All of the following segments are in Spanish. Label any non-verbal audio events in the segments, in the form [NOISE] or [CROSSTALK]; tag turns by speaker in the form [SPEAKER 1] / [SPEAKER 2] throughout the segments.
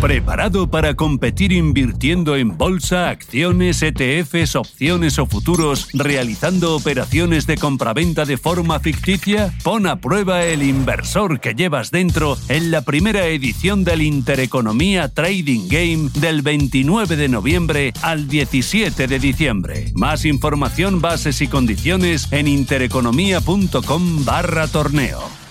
[SPEAKER 1] ¿Preparado para competir invirtiendo en bolsa, acciones, ETFs, opciones o futuros, realizando operaciones de compraventa de forma ficticia? Pon a prueba el inversor que llevas dentro en la primera edición del Intereconomía Trading Game del 29 de noviembre al 17 de diciembre. Más información, bases y condiciones en intereconomía.com barra torneo.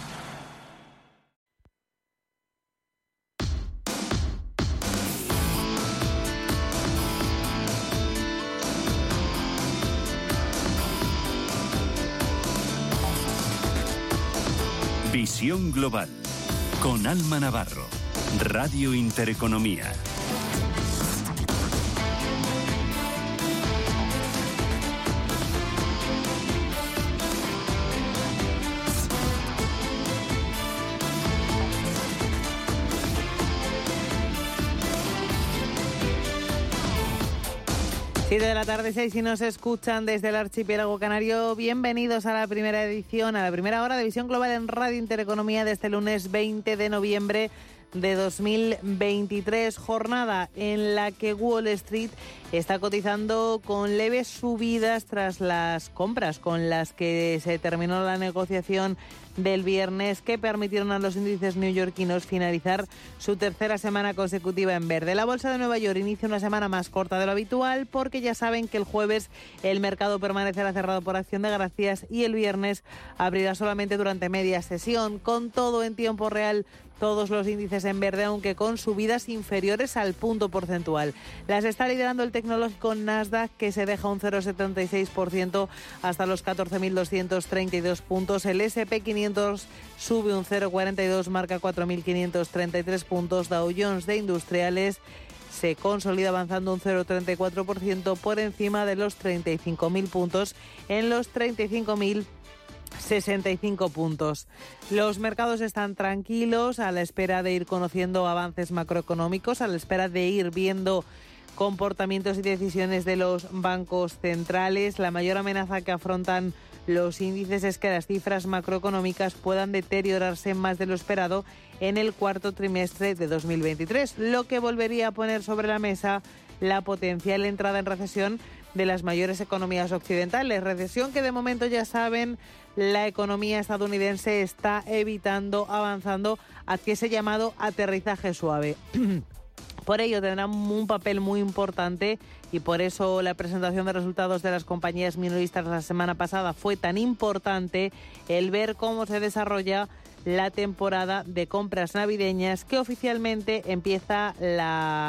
[SPEAKER 1] Visión Global con Alma Navarro, Radio Intereconomía.
[SPEAKER 2] Siete de la tarde, seis si nos escuchan desde el archipiélago canario. Bienvenidos a la primera edición, a la primera hora de Visión Global en Radio Intereconomía de este lunes 20 de noviembre de 2023, jornada en la que Wall Street está cotizando con leves subidas tras las compras con las que se terminó la negociación del viernes que permitieron a los índices neoyorquinos finalizar su tercera semana consecutiva en verde. La bolsa de Nueva York inicia una semana más corta de lo habitual porque ya saben que el jueves el mercado permanecerá cerrado por acción de gracias y el viernes abrirá solamente durante media sesión, con todo en tiempo real todos los índices en verde, aunque con subidas inferiores al punto porcentual. Las está liderando el tecnológico Nasdaq, que se deja un 0,76% hasta los 14.232 puntos. El SP500 sube un 0,42, marca 4.533 puntos. Dow Jones de Industriales se consolida avanzando un 0,34% por encima de los 35.000 puntos en los 35.000 65 puntos. Los mercados están tranquilos a la espera de ir conociendo avances macroeconómicos, a la espera de ir viendo comportamientos y decisiones de los bancos centrales. La mayor amenaza que afrontan los índices es que las cifras macroeconómicas puedan deteriorarse más de lo esperado en el cuarto trimestre de 2023, lo que volvería a poner sobre la mesa la potencial entrada en recesión de las mayores economías occidentales. Recesión que de momento ya saben la economía estadounidense está evitando, avanzando hacia ese llamado aterrizaje suave. [CLEARS THROAT] Por ello tendrá un papel muy importante y por eso la presentación de resultados de las compañías minoristas la semana pasada fue tan importante el ver cómo se desarrolla la temporada de compras navideñas que oficialmente empieza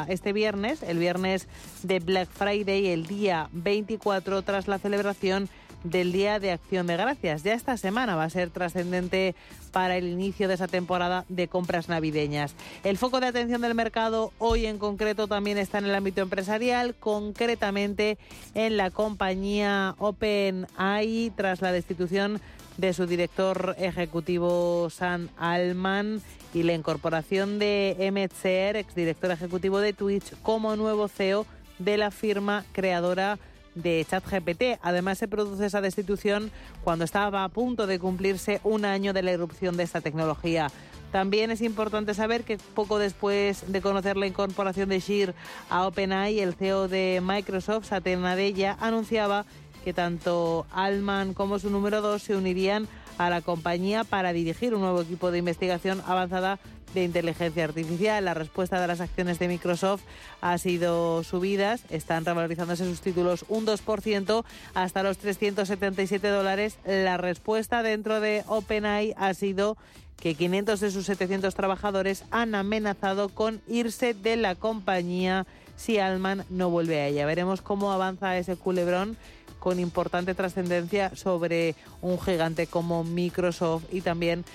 [SPEAKER 2] este viernes, el viernes de Black Friday, el día 24 tras la celebración del Día de Acción de Gracias. Ya esta semana va a ser trascendente para el inicio de esa temporada de compras navideñas. El foco de atención del mercado hoy en concreto también está en el ámbito empresarial, concretamente en la compañía OpenAI tras la destitución de su director ejecutivo San Alman y la incorporación de Sear, exdirector ejecutivo de Twitch, como nuevo CEO de la firma creadora de ChatGPT. Además, se produce esa destitución cuando estaba a punto de cumplirse un año de la irrupción de esta tecnología. También es importante saber que poco después de conocer la incorporación de Sheer a OpenAI, el CEO de Microsoft, Satya Nadella, anunciaba que tanto Alman como su número 2 se unirían a la compañía para dirigir un nuevo equipo de investigación avanzada de inteligencia artificial. La respuesta de las acciones de Microsoft ha sido subidas, están revalorizándose sus títulos un 2% hasta los 377 dólares. La respuesta dentro de OpenAI ha sido que 500 de sus 700 trabajadores han amenazado con irse de la compañía si Alman no vuelve a ella. Veremos cómo avanza ese culebrón con importante trascendencia sobre un gigante como Microsoft y también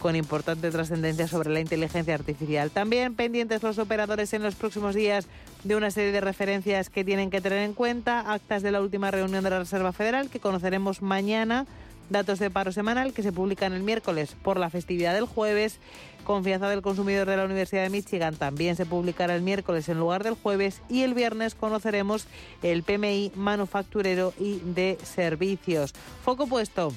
[SPEAKER 2] con importante trascendencia sobre la inteligencia artificial. También pendientes los operadores en los próximos días de una serie de referencias que tienen que tener en cuenta, actas de la última reunión de la Reserva Federal que conoceremos mañana, datos de paro semanal que se publican el miércoles por la festividad del jueves, confianza del consumidor de la Universidad de Michigan también se publicará el miércoles en lugar del jueves y el viernes conoceremos el PMI manufacturero y de servicios. Foco puesto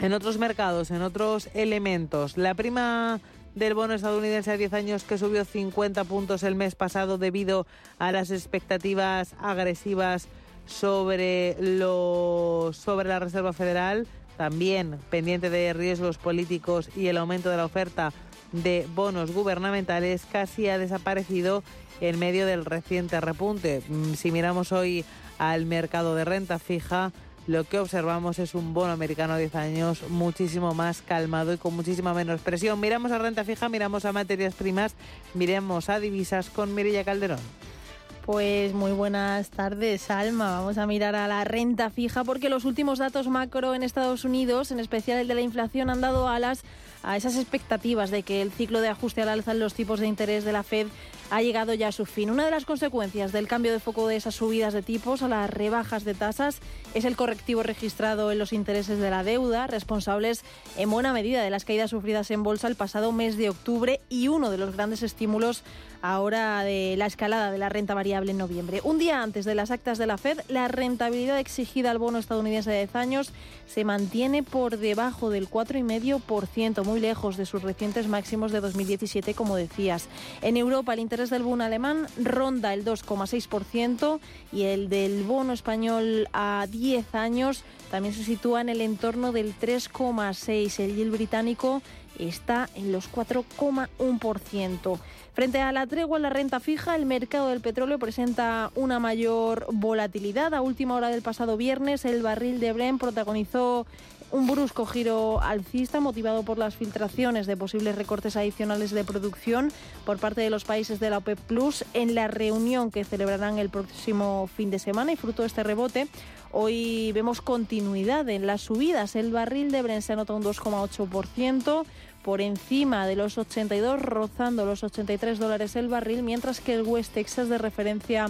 [SPEAKER 2] en otros mercados, en otros elementos. La prima del bono estadounidense a 10 años que subió 50 puntos el mes pasado debido a las expectativas agresivas sobre, lo, sobre la Reserva Federal, también pendiente de riesgos políticos y el aumento de la oferta de bonos gubernamentales, casi ha desaparecido en medio del reciente repunte. Mm, si miramos hoy al mercado de renta fija, lo que observamos es un bono americano a 10 años muchísimo más calmado y con muchísima menos presión. Miramos a renta fija, miramos a materias primas, miremos a divisas con Mirilla Calderón.
[SPEAKER 3] Pues muy buenas tardes, Alma. Vamos a mirar a la renta fija porque los últimos datos macro en Estados Unidos, en especial el de la inflación, han dado alas a esas expectativas de que el ciclo de ajuste al alza en los tipos de interés de la Fed ha llegado ya a su fin. Una de las consecuencias del cambio de foco de esas subidas de tipos a las rebajas de tasas es el correctivo registrado en los intereses de la deuda, responsables en buena medida de las caídas sufridas en bolsa el pasado mes de octubre y uno de los grandes estímulos ahora de la escalada de la renta variable en noviembre. Un día antes de las actas de la Fed, la rentabilidad exigida al bono estadounidense de 10 años se mantiene por debajo del 4,5%, muy lejos de sus recientes máximos de 2017, como decías. En Europa, el interés del bono alemán ronda el 2,6% y el del bono español a 10 años también se sitúa en el entorno del 3,6%. El yield británico está en los 4,1%. Frente a la tregua en la renta fija, el mercado del petróleo presenta una mayor volatilidad. A última hora del pasado viernes, el barril de Brent protagonizó un brusco giro alcista motivado por las filtraciones de posibles recortes adicionales de producción por parte de los países de la OPEP Plus en la reunión que celebrarán el próximo fin de semana y fruto de este rebote. Hoy vemos continuidad en las subidas. El barril de Brent se anota un 2,8% por encima de los 82, rozando los 83 dólares el barril, mientras que el West Texas de referencia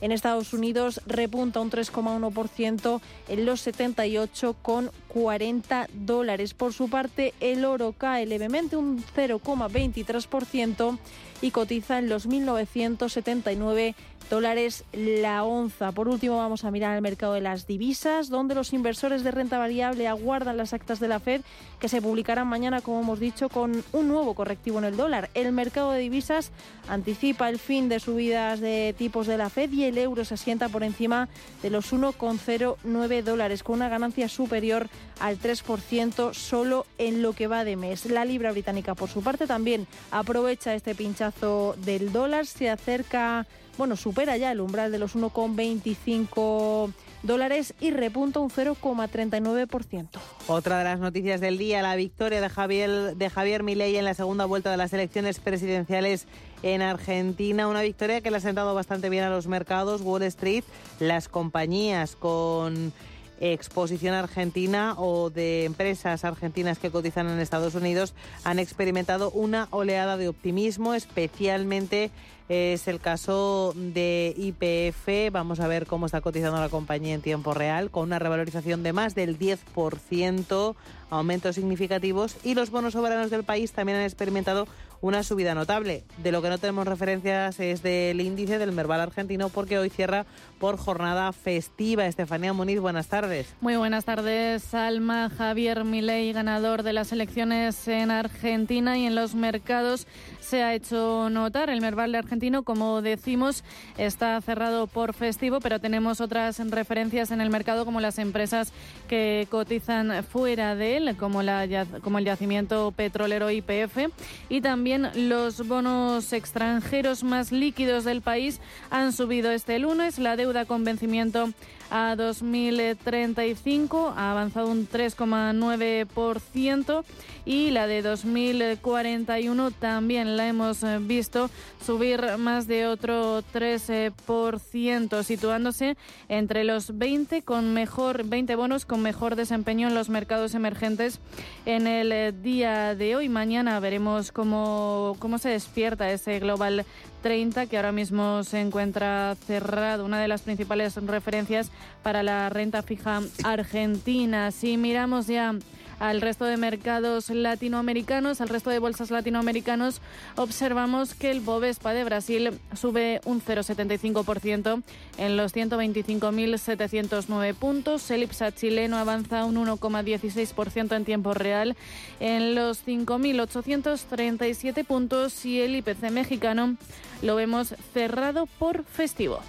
[SPEAKER 3] en Estados Unidos repunta un 3,1% en los 78,40 dólares. Por su parte, el oro cae levemente un 0,23% y cotiza en los 1.979 dólares la onza. Por último, vamos a mirar el mercado de las divisas, donde los inversores de renta variable aguardan las actas de la Fed que se publicarán mañana, como hemos dicho, con un nuevo correctivo en el dólar. El mercado de divisas anticipa el fin de subidas de tipos de la Fed y el euro se asienta por encima de los 1,09 dólares, con una ganancia superior al 3% solo en lo que va de mes. La libra británica, por su parte, también aprovecha este pinchazo del dólar, se acerca bueno, supera ya el umbral de los 1,25 dólares y repunta un 0,39%.
[SPEAKER 2] Otra de las noticias del día, la victoria de Javier, de Javier Milei en la segunda vuelta de las elecciones presidenciales en Argentina. Una victoria que le ha sentado bastante bien a los mercados, Wall Street, las compañías con exposición argentina o de empresas argentinas que cotizan en Estados Unidos han experimentado una oleada de optimismo, especialmente es el caso de IPF. Vamos a ver cómo está cotizando la compañía en tiempo real, con una revalorización de más del 10%, aumentos significativos, y los bonos soberanos del país también han experimentado una subida notable. De lo que no tenemos referencias es del índice del Merval argentino porque hoy cierra por jornada festiva. Estefanía Muniz, buenas tardes.
[SPEAKER 4] Muy buenas tardes, Alma. Javier Milei, ganador de las elecciones en Argentina y en los mercados se ha hecho notar. El Merval argentino, como decimos, está cerrado por festivo, pero tenemos otras referencias en el mercado como las empresas que cotizan fuera de él, como, la, como el yacimiento petrolero IPF y también los bonos extranjeros más líquidos del país han subido este lunes. La deuda con vencimiento a 2035 ha avanzado un 3,9% y la de 2041 también la hemos eh, visto subir más de otro 13%, situándose entre los 20 con mejor 20 bonos con mejor desempeño en los mercados emergentes en el eh, día de hoy. Mañana veremos cómo, cómo se despierta ese Global 30 que ahora mismo se encuentra cerrado, una de las principales referencias para la renta fija argentina. Si miramos ya al resto de mercados latinoamericanos, al resto de bolsas latinoamericanos, observamos que el Bovespa de Brasil sube un 0,75% en los 125.709 puntos. El IPSA chileno avanza un 1,16% en tiempo real en los 5.837 puntos y el IPC mexicano lo vemos cerrado por festivo.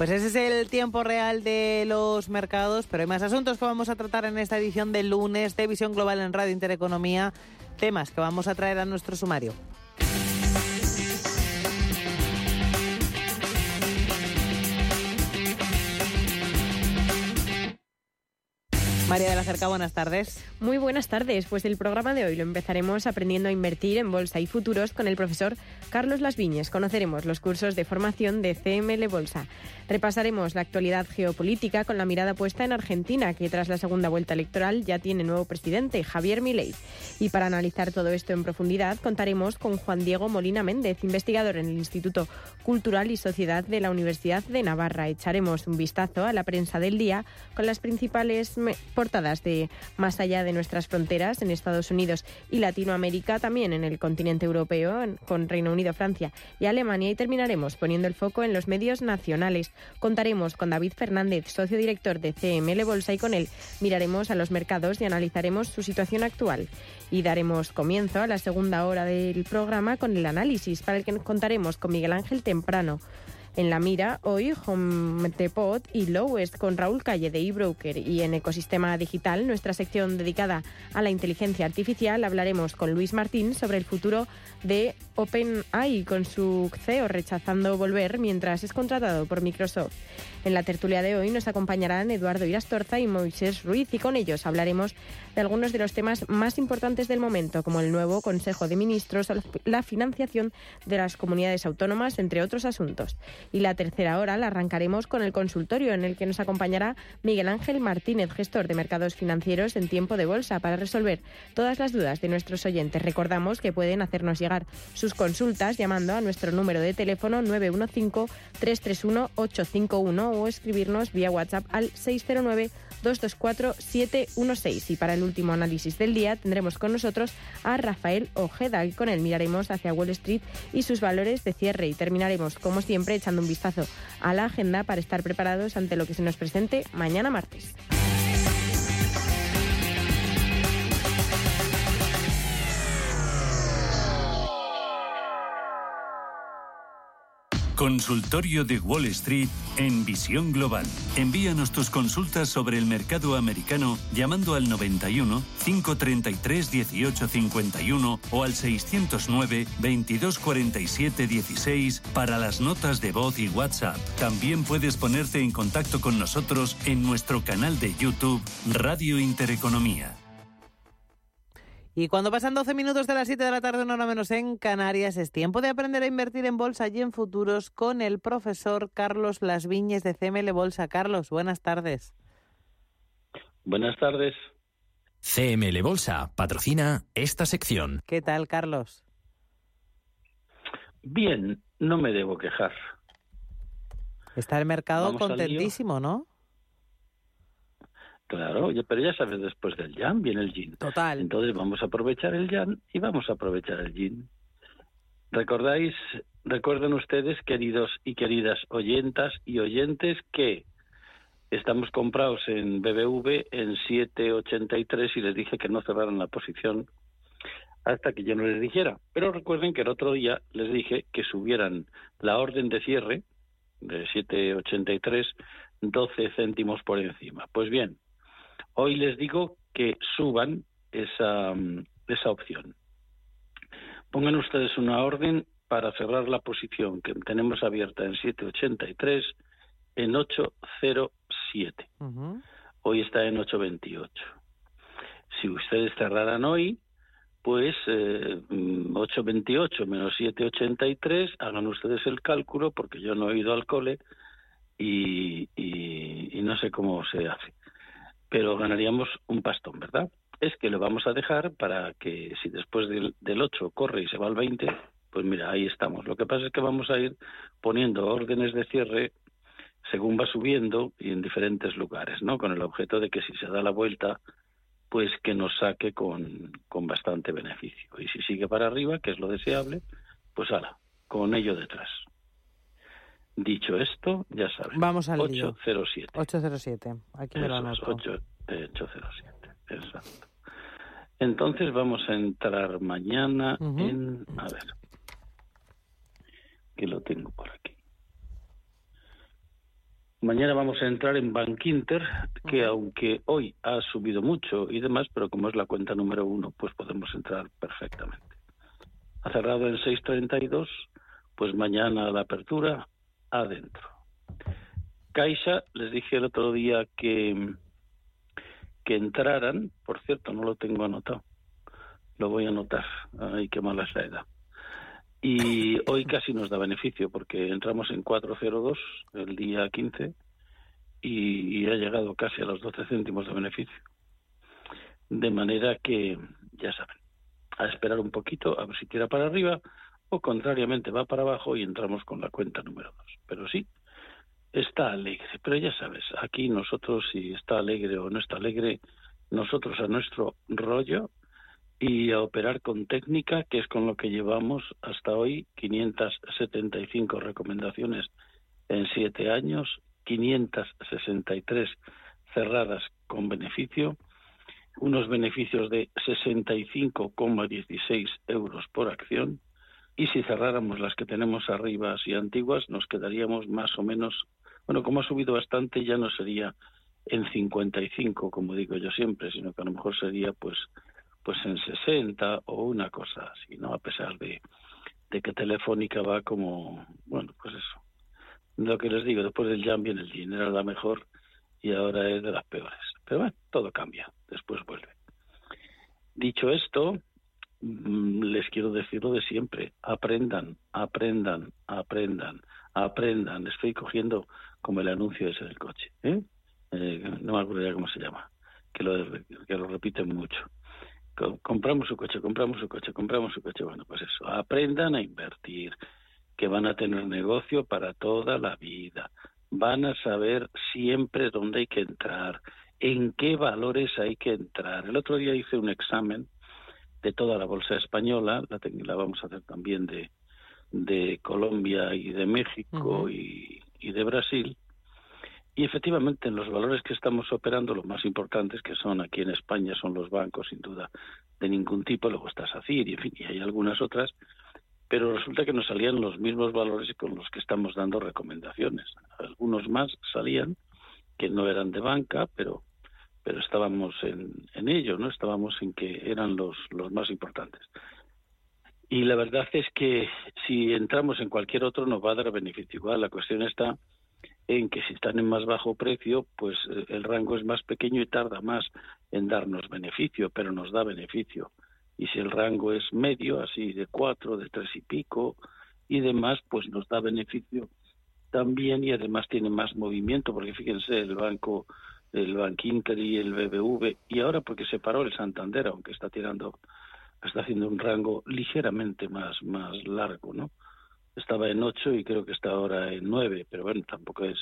[SPEAKER 2] Pues ese es el tiempo real de los mercados, pero hay más asuntos que vamos a tratar en esta edición del lunes de Visión Global en Radio Intereconomía, temas que vamos a traer a nuestro sumario. María de la Cerca, buenas tardes.
[SPEAKER 5] Muy buenas tardes. Pues el programa de hoy lo empezaremos aprendiendo a invertir en bolsa y futuros con el profesor Carlos Las Viñes. Conoceremos los cursos de formación de CML Bolsa. Repasaremos la actualidad geopolítica con la mirada puesta en Argentina, que tras la segunda vuelta electoral ya tiene nuevo presidente, Javier Milei. Y para analizar todo esto en profundidad, contaremos con Juan Diego Molina Méndez, investigador en el Instituto Cultural y Sociedad de la Universidad de Navarra. Echaremos un vistazo a la prensa del día con las principales portadas de más allá de nuestras fronteras en Estados Unidos y Latinoamérica, también en el continente europeo, con Reino Unido, Francia y Alemania. Y terminaremos poniendo el foco en los medios nacionales. Contaremos con David Fernández, socio director de CML Bolsa, y con él miraremos a los mercados y analizaremos su situación actual. Y daremos comienzo a la segunda hora del programa con el análisis, para el que contaremos con Miguel Ángel Temprano en la mira hoy Home Depot y Lowest con Raúl Calle de eBroker y en Ecosistema Digital, nuestra sección dedicada a la inteligencia artificial, hablaremos con Luis Martín sobre el futuro de OpenAI con su CEO rechazando volver mientras es contratado por Microsoft. En la tertulia de hoy nos acompañarán Eduardo Irastorza y Moisés Ruiz y con ellos hablaremos de algunos de los temas más importantes del momento, como el nuevo Consejo de Ministros, la financiación de las comunidades autónomas, entre otros asuntos. Y la tercera hora la arrancaremos con el consultorio en el que nos acompañará Miguel Ángel Martínez, gestor de mercados financieros en tiempo de bolsa, para resolver todas las dudas de nuestros oyentes. Recordamos que pueden hacernos llegar sus consultas llamando a nuestro número de teléfono 915-331-851 o escribirnos vía WhatsApp al 609 224-716. Y para el último análisis del día tendremos con nosotros a Rafael Ojeda y con él miraremos hacia Wall Street y sus valores de cierre y terminaremos como siempre echando un vistazo a la agenda para estar preparados ante lo que se nos presente mañana martes.
[SPEAKER 1] Consultorio de Wall Street en Visión Global. Envíanos tus consultas sobre el mercado americano llamando al 91 533 1851 o al 609 2247 16 para las notas de voz y WhatsApp. También puedes ponerte en contacto con nosotros en nuestro canal de YouTube Radio Intereconomía.
[SPEAKER 2] Y cuando pasan 12 minutos de las 7 de la tarde, una hora menos en Canarias, es tiempo de aprender a invertir en bolsa y en futuros con el profesor Carlos Las Viñes de CML Bolsa. Carlos, buenas tardes.
[SPEAKER 6] Buenas tardes.
[SPEAKER 7] CML Bolsa patrocina esta sección.
[SPEAKER 2] ¿Qué tal, Carlos?
[SPEAKER 6] Bien, no me debo quejar.
[SPEAKER 2] Está el mercado contentísimo, ¿no?
[SPEAKER 6] Claro, pero ya sabes, después del yan viene el yin.
[SPEAKER 2] Total.
[SPEAKER 6] Entonces vamos a aprovechar el yan y vamos a aprovechar el yin. ¿Recordáis, recuerden ustedes, queridos y queridas oyentas y oyentes, que estamos comprados en BBV en 7.83 y les dije que no cerraran la posición hasta que yo no les dijera. Pero recuerden que el otro día les dije que subieran la orden de cierre de 7.83 12 céntimos por encima. Pues bien, Hoy les digo que suban esa, mm, esa opción. Pongan ustedes una orden para cerrar la posición que tenemos abierta en 783 en 807. Hoy está en 828. Si ustedes cerraran hoy, pues 828 eh, mm, menos 783, hagan ustedes el cálculo porque yo no he ido al cole y no sé cómo se hace pero ganaríamos un pastón, ¿verdad? Es que lo vamos a dejar para que si después del, del 8 corre y se va al 20, pues mira, ahí estamos. Lo que pasa es que vamos a ir poniendo órdenes de cierre según va subiendo y en diferentes lugares, ¿no? Con el objeto de que si se da la vuelta pues que nos saque con, con bastante beneficio. Y si sigue para arriba, que es lo deseable, pues ala, con ello detrás. Dicho esto, ya saben.
[SPEAKER 2] Vamos al
[SPEAKER 6] 807.
[SPEAKER 2] 807. Aquí me lo anoto.
[SPEAKER 6] 8, 807, exacto. Entonces vamos a entrar mañana en... A ver. Que lo tengo por aquí. Mañana vamos a entrar en Bank Inter, que aunque hoy ha subido mucho y demás, pero como es la cuenta número uno, pues podemos entrar perfectamente. Ha cerrado en 6.32, pues mañana la apertura adentro. Caixa, les dije el otro día que, que entraran, por cierto, no lo tengo anotado, lo voy a anotar, ay, qué mala es la edad. Y [LAUGHS] hoy casi nos da beneficio porque entramos en 402 el día 15 y, ha llegado casi a los 12 céntimos de beneficio. De manera que, ya saben, a esperar un poquito, a ver si tira para arriba o contrariamente va para abajo y entramos con la cuenta número 2. Pero sí, está alegre. Pero ya sabes, aquí nosotros si está alegre o no está alegre, nosotros a nuestro rollo y a operar con técnica, que es con lo que llevamos hasta hoy 575 recomendaciones en siete años, 563 cerradas con beneficio, unos beneficios de 65,16 euros por acción y si cerráramos las que tenemos arriba y antiguas nos quedaríamos más o menos, bueno, como ha subido bastante ya no sería en 55 como digo yo siempre, sino que a lo mejor sería pues pues en 60 o una cosa así, ¿no? A pesar de, de que Telefónica va como, bueno, pues eso. Lo que les digo, después del jam el jean, era la mejor y ahora es de las peores. Pero bueno, todo cambia, después vuelve. Dicho esto, les quiero decir lo de siempre, aprendan, aprendan, aprendan, aprendan. Estoy cogiendo como el anuncio ese del coche, ¿eh? eh no me acuerdo ya cómo se llama, que lo, que lo repiten mucho compramos su coche, compramos su coche, compramos su coche. Bueno, pues eso, aprendan a invertir, que van a tener negocio para toda la vida. Van a saber siempre dónde hay que entrar, en qué valores hay que entrar. El otro día hice un examen de toda la bolsa española, la, la vamos a hacer también de, de Colombia y de México y, y de Brasil y efectivamente, en los valores que estamos operando, los más importantes que son aquí en España son los bancos, sin duda, de ningún tipo, luego está SACIR y, en fin, y hay algunas otras, pero resulta que nos salían los mismos valores con los que estamos dando recomendaciones. Algunos más salían que no eran de banca, pero pero estábamos en, en ello, ¿no? Estábamos en que eran los, los más importantes. Y la verdad es que si entramos en cualquier otro nos va a dar beneficio igual. La cuestión está en que si están en más bajo precio, pues eh, el rango es más pequeño y tarda más en darnos beneficio, pero nos da beneficio. Y si el rango es medio, así de cuatro, de tres y pico y demás, pues nos da beneficio también y además tiene más movimiento, porque fíjense, el banco, el Bank Inter y el BBV, y ahora porque se paró el Santander, aunque está tirando, está haciendo un rango ligeramente más, más largo, ¿no? estaba en 8 y creo que está ahora en 9, pero bueno, tampoco es.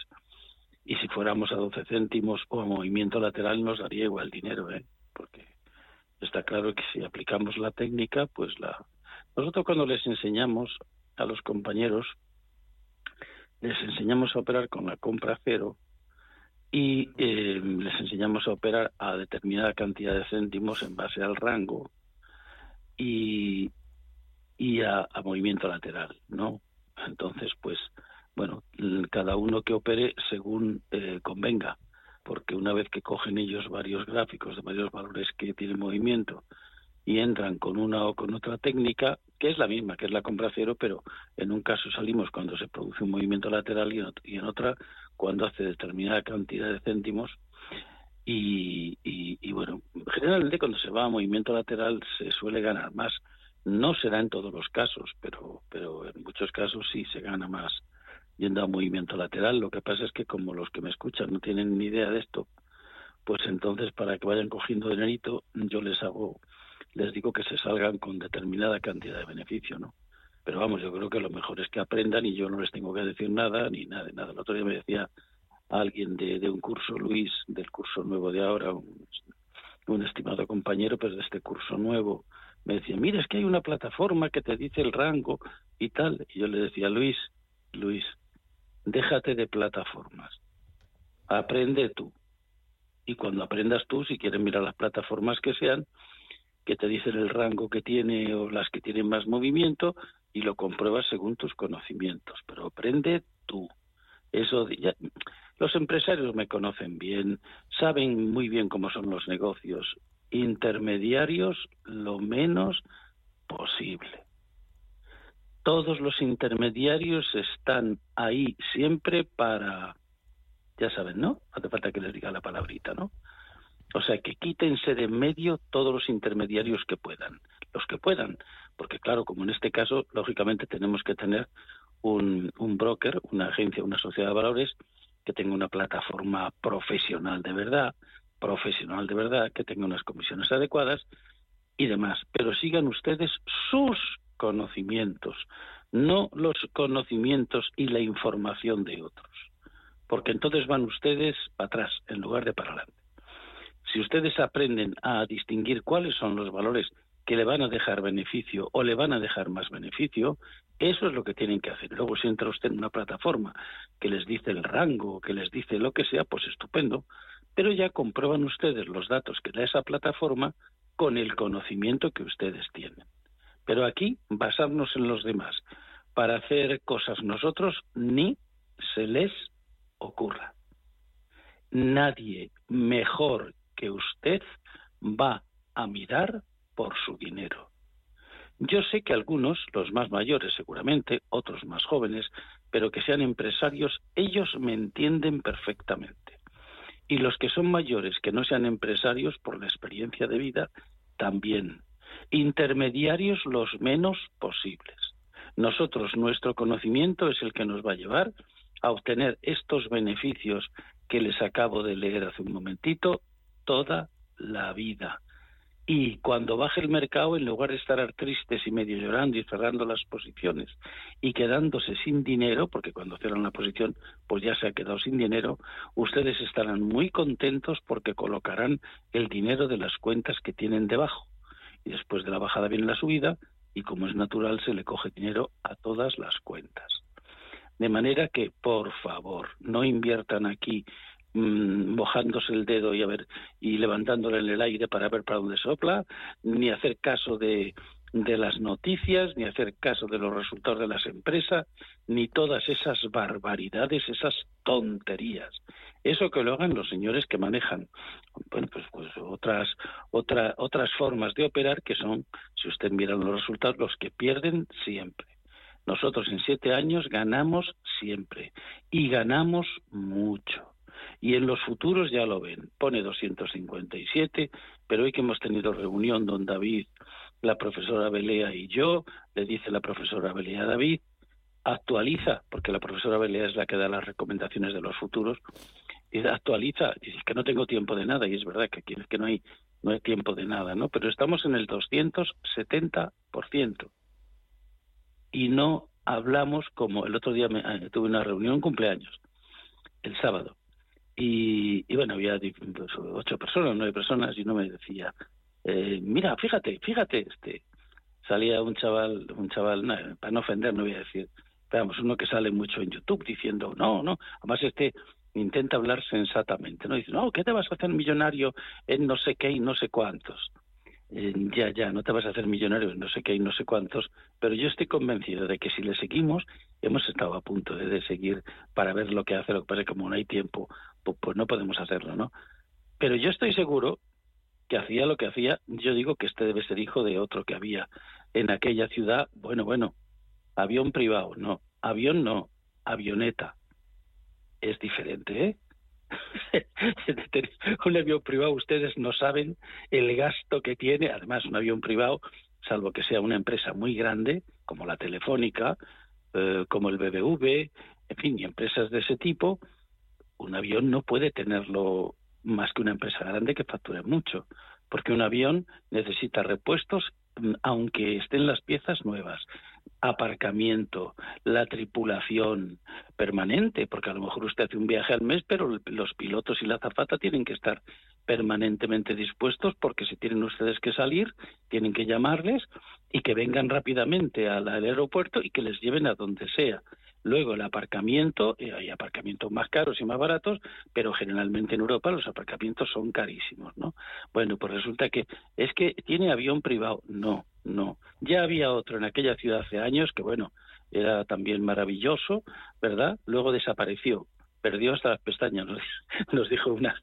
[SPEAKER 6] Y si fuéramos a 12 céntimos o a movimiento lateral nos daría igual dinero, ¿eh? Porque está claro que si aplicamos la técnica, pues la. Nosotros cuando les enseñamos a los compañeros, les enseñamos a operar con la compra cero y eh, les enseñamos a operar a determinada cantidad de céntimos en base al rango y, y a, movimiento lateral, ¿no? Entonces, pues, bueno, cada uno que opere según eh, convenga, porque una vez que cogen ellos varios gráficos de varios valores que tienen movimiento y entran con una o con otra técnica, que es la misma, que es la compra cero, pero en un caso salimos cuando se produce un movimiento lateral y en, otra cuando hace determinada cantidad de céntimos. Y, bueno, generalmente cuando se va a movimiento lateral se suele ganar más no será en todos los casos, pero, pero en muchos casos sí se gana más yendo a movimiento lateral. Lo que pasa es que como los que me escuchan no tienen ni idea de esto, pues entonces para que vayan cogiendo dinerito, yo les hago, les digo que se salgan con determinada cantidad de beneficio, ¿no? Pero vamos, yo creo que lo mejor es que aprendan y yo no les tengo que decir nada ni nada, nada. El otro día me decía alguien de, un curso, Luis, del curso nuevo de ahora, un estimado compañero pues, de este curso nuevo, me decía, mira, es que hay una plataforma que te dice el rango y tal. Y yo le decía, Luis, Luis, déjate de plataformas, aprende tú. Y cuando aprendas tú, si quieres mirar las plataformas que sean, que te dicen el rango que tiene o las que tienen más movimiento, y lo compruebas según tus conocimientos. Pero aprende tú. Eso los empresarios me conocen bien, saben muy bien cómo son los negocios. Intermediarios lo menos posible. Todos los intermediarios están ahí siempre para, ya saben, ¿no? Hace falta que les diga la palabrita, ¿no? O sea, que quítense de medio todos los intermediarios que puedan, los que puedan, porque claro, como en este caso, lógicamente tenemos que tener un, un broker, una agencia, una sociedad de valores que tenga una plataforma profesional de verdad, profesional de verdad, que tenga unas comisiones adecuadas y demás. Pero sigan ustedes sus conocimientos, no los conocimientos y la información de otros. Porque entonces van ustedes para atrás en lugar de para adelante. Si ustedes aprenden a distinguir cuáles son los valores que le van a dejar beneficio o le van a dejar más beneficio, eso es lo que tienen que hacer. Luego, si entra usted en una plataforma que les dice el rango, que les dice lo que sea, pues estupendo. Pero ya comprueban ustedes los datos que da esa plataforma con el conocimiento que ustedes tienen. Pero aquí, basarnos en los demás para hacer cosas nosotros, ni se les ocurra. Nadie mejor que usted va a mirar por su dinero. Yo sé que algunos, los más mayores seguramente, otros más jóvenes, pero que sean empresarios, ellos me entienden perfectamente. Y los que son mayores, que no sean empresarios por la experiencia de vida, también. Intermediarios los menos posibles. Nosotros, nuestro conocimiento es el que nos va a llevar a obtener estos beneficios que les acabo de leer hace un momentito toda la vida. Y cuando baje el mercado, en lugar de estar tristes y medio llorando y cerrando las posiciones y quedándose sin dinero, porque cuando cierran la posición, pues ya se ha quedado sin dinero, ustedes estarán muy contentos porque colocarán el dinero de las cuentas que tienen debajo. Y después de la bajada viene la subida y como es natural se le coge dinero a todas las cuentas. De manera que, por favor, no inviertan aquí Mm, mojándose el dedo y a ver y levantándole en el aire para ver para dónde sopla, ni hacer caso de, de las noticias, ni hacer caso de los resultados de las empresas, ni todas esas barbaridades, esas tonterías. Eso que lo hagan los señores que manejan, bueno, pues, pues otras, otra, otras formas de operar que son, si usted mira los resultados, los que pierden siempre. Nosotros en siete años ganamos siempre y ganamos mucho. Y en los futuros ya lo ven, pone 257, pero hoy que hemos tenido reunión, don David, la profesora Belea y yo, le dice la profesora Belea a David, actualiza, porque la profesora Belea es la que da las recomendaciones de los futuros, y actualiza, dice que no tengo tiempo de nada, y es verdad que aquí es que no hay, no hay tiempo de nada, ¿no? Pero estamos en el 270%. Y no hablamos como el otro día me, eh, tuve una reunión cumpleaños, el sábado, y, bueno, había ocho personas, nueve personas, y uno me decía, eh, mira, fíjate, fíjate, este salía un chaval, un chaval, para no ofender, no voy a decir, veamos, uno que sale mucho en YouTube diciendo, no, no, además este intenta hablar sensatamente, ¿no? Dice, no, ¿qué te vas a hacer millonario en no sé qué y no sé cuántos? Eh, ya, ya, no te vas a hacer millonario en no sé qué y no sé cuántos, pero yo estoy convencido de que si le seguimos, hemos estado a punto de, seguir para ver lo que hace, lo que pasa como no hay tiempo, pues, no podemos hacerlo, ¿no? Pero yo estoy seguro que hacía lo que hacía, yo digo que este debe ser hijo de otro que había en aquella ciudad, bueno, bueno, avión privado, no, avión no, avioneta. Es diferente, ¿eh? [LAUGHS] un avión privado, ustedes no saben el gasto que tiene, además un avión privado, salvo que sea una empresa muy grande, como la Telefónica, eh, como el BBV, en fin, y empresas de ese tipo, un avión no puede tenerlo más que una empresa grande que facture mucho, porque un avión necesita repuestos mm, aunque estén las piezas nuevas, aparcamiento, la tripulación permanente, porque a lo mejor usted hace un viaje al mes, pero los pilotos y la zafata tienen que estar permanentemente dispuestos porque si tienen ustedes que salir, tienen que llamarles y que vengan rápidamente al, aeropuerto y que les lleven a donde sea. Luego el aparcamiento, eh, hay aparcamientos más caros y más baratos, pero generalmente en Europa los aparcamientos son carísimos, ¿no? Bueno, pues resulta que es que tiene avión privado. No, no. Ya había otro en aquella ciudad hace años que, bueno, era también maravilloso, ¿verdad? Luego desapareció, perdió hasta las pestañas, nos, [LAUGHS] dijo una,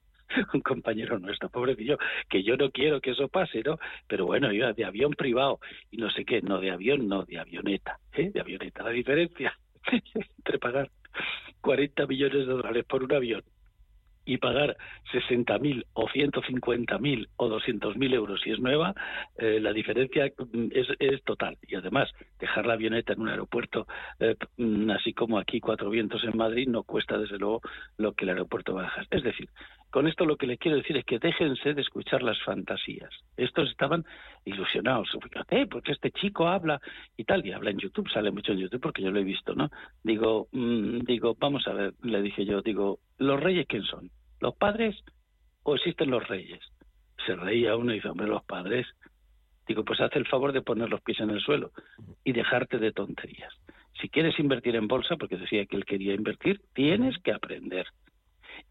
[SPEAKER 6] un compañero nuestro, pobrecillo, que yo no quiero que eso pase, ¿no? Pero bueno, iba de avión privado y no sé qué, no de avión, no, de avioneta, ¿eh? De avioneta. La diferencia [LAUGHS] entre pagar 40 millones de dólares por un avión y pagar 60.000 o 150.000 o 200.000 euros si es nueva, eh, la diferencia mm, es, es, total. Y además, dejar la avioneta en un aeropuerto, eh, mm, así como aquí Cuatro Vientos en Madrid, no cuesta desde luego lo que el aeropuerto dejar. Es decir, con esto lo que le quiero decir es que déjense de escuchar las fantasías. Estos estaban ilusionados. Eh, porque este chico habla y tal, y habla en YouTube, sale mucho en YouTube porque yo lo he visto, ¿no? Digo, mm, digo, vamos a ver, le dije yo, digo, ¿los reyes quién son? ¿Los padres o existen los reyes? Se reía uno y dice, hombre, los padres. Digo, pues haz el favor de poner los pies en el suelo y dejarte de tonterías. Si quieres invertir en bolsa, porque decía que él quería invertir, tienes que aprender.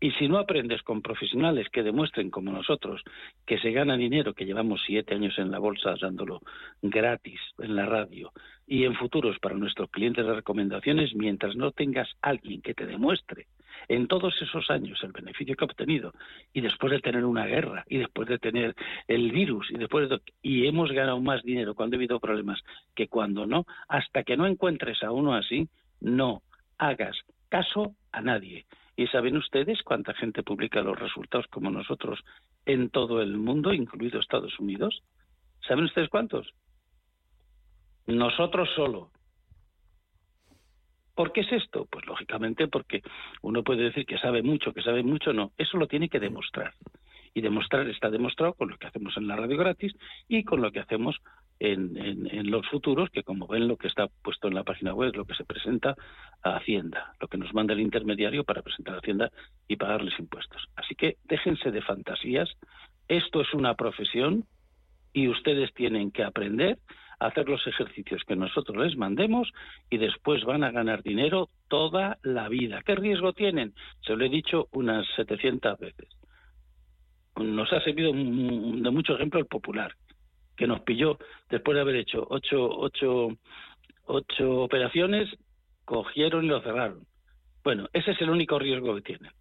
[SPEAKER 6] Y si no aprendes con profesionales que demuestren, como nosotros, que se gana dinero, que llevamos siete años en la bolsa dándolo gratis en la radio y en futuros para nuestros clientes de recomendaciones, mientras no tengas alguien que te demuestre en todos esos años el beneficio que ha obtenido y después de tener una guerra y después de tener el virus y después de, y hemos ganado más dinero cuando ha habido problemas que cuando no, hasta que no encuentres a uno así, no hagas caso a nadie. ¿Y saben ustedes cuánta gente publica los resultados como nosotros en todo el mundo, incluido Estados Unidos? ¿Saben ustedes cuántos? Nosotros solo. ¿Por qué es esto? Pues lógicamente porque uno puede decir que sabe mucho, que sabe mucho, no. Eso lo tiene que demostrar. Y demostrar está demostrado con lo que hacemos en la radio gratis y con lo que hacemos en, los futuros, que como ven lo que está puesto en la página web es lo que se presenta a Hacienda, lo que nos manda el intermediario para presentar a Hacienda y pagarles impuestos. Así que déjense de fantasías, esto es una profesión y ustedes tienen que aprender a hacer los ejercicios que nosotros les mandemos y después van a ganar dinero toda la vida. ¿Qué riesgo tienen? Se lo he dicho unas 700 veces. Nos ha servido de mucho ejemplo el popular que nos pilló después de haber hecho ocho, ocho, ocho operaciones, cogieron y lo cerraron. Bueno, ese es el único riesgo que tienen.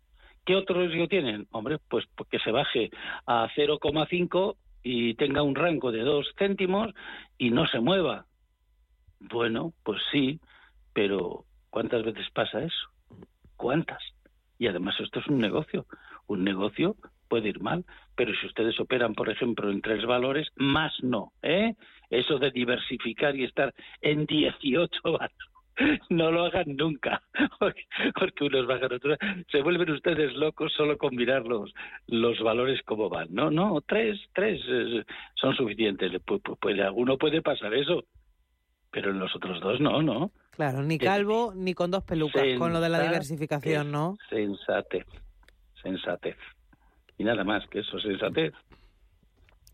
[SPEAKER 6] ¿Qué otro riesgo tienen? Hombre, pues, pues que se baje a 0,5 y tenga un rango de dos céntimos y no se mueva. Bueno, pues sí, pero ¿cuántas veces pasa eso? ¿Cuántas? Y además esto es un negocio. Un negocio puede ir mal, pero si ustedes operan, por ejemplo, en tres valores, más no, ¿eh? Eso de diversificar y estar en 18 [LAUGHS] valores no lo hagan nunca, [LAUGHS] porque, unos bajan otros. Se vuelven ustedes locos solo con mirar los, los valores como van. No, no, tres, tres son suficientes. Pues, pues, alguno puede pasar eso, pero en los otros dos no, ¿no?
[SPEAKER 2] Claro, ni calvo ni con dos pelucas, con lo de la diversificación, ¿no?
[SPEAKER 6] Sensatez, sensatez y nada más que eso, sensatez.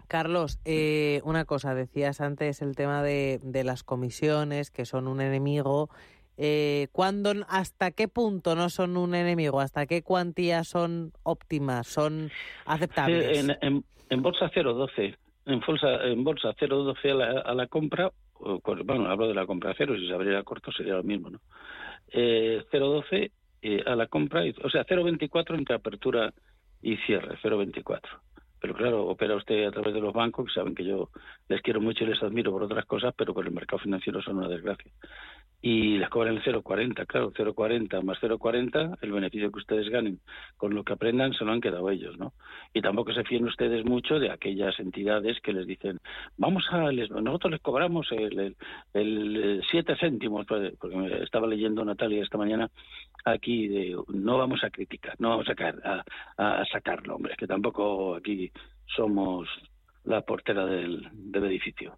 [SPEAKER 2] Carlos, eh, una cosa, decías antes el tema de, de las comisiones, que son un enemigo. Eh, ¿cuándo, ¿Hasta qué punto no son un enemigo? ¿Hasta qué cuantías son óptimas, son aceptables?
[SPEAKER 6] En, en, en bolsa 0,12. En bolsa, en bolsa 0,12 a la, a la compra, bueno, hablo de la compra cero, si se abriera corto sería lo mismo, ¿no? Eh, 0,12 eh, a la compra, o sea, 0,24 entre apertura y cierre, 0,24. Pero claro, opera usted a través de los bancos, que saben que yo les quiero mucho y les admiro por otras cosas, pero por el mercado financiero son una desgracia y les cobran el 0,40, claro, 0,40 más 0,40, el beneficio que ustedes ganen con lo que aprendan se lo han quedado ellos, ¿no? Y tampoco se fíen ustedes mucho de aquellas entidades que les dicen, vamos a, les, nosotros les cobramos el, el, 7 céntimos, pues, porque estaba leyendo Natalia esta mañana aquí de, no vamos a criticar, no vamos a, sacar, a, a sacarlo, hombre, que tampoco aquí somos la portera del edificio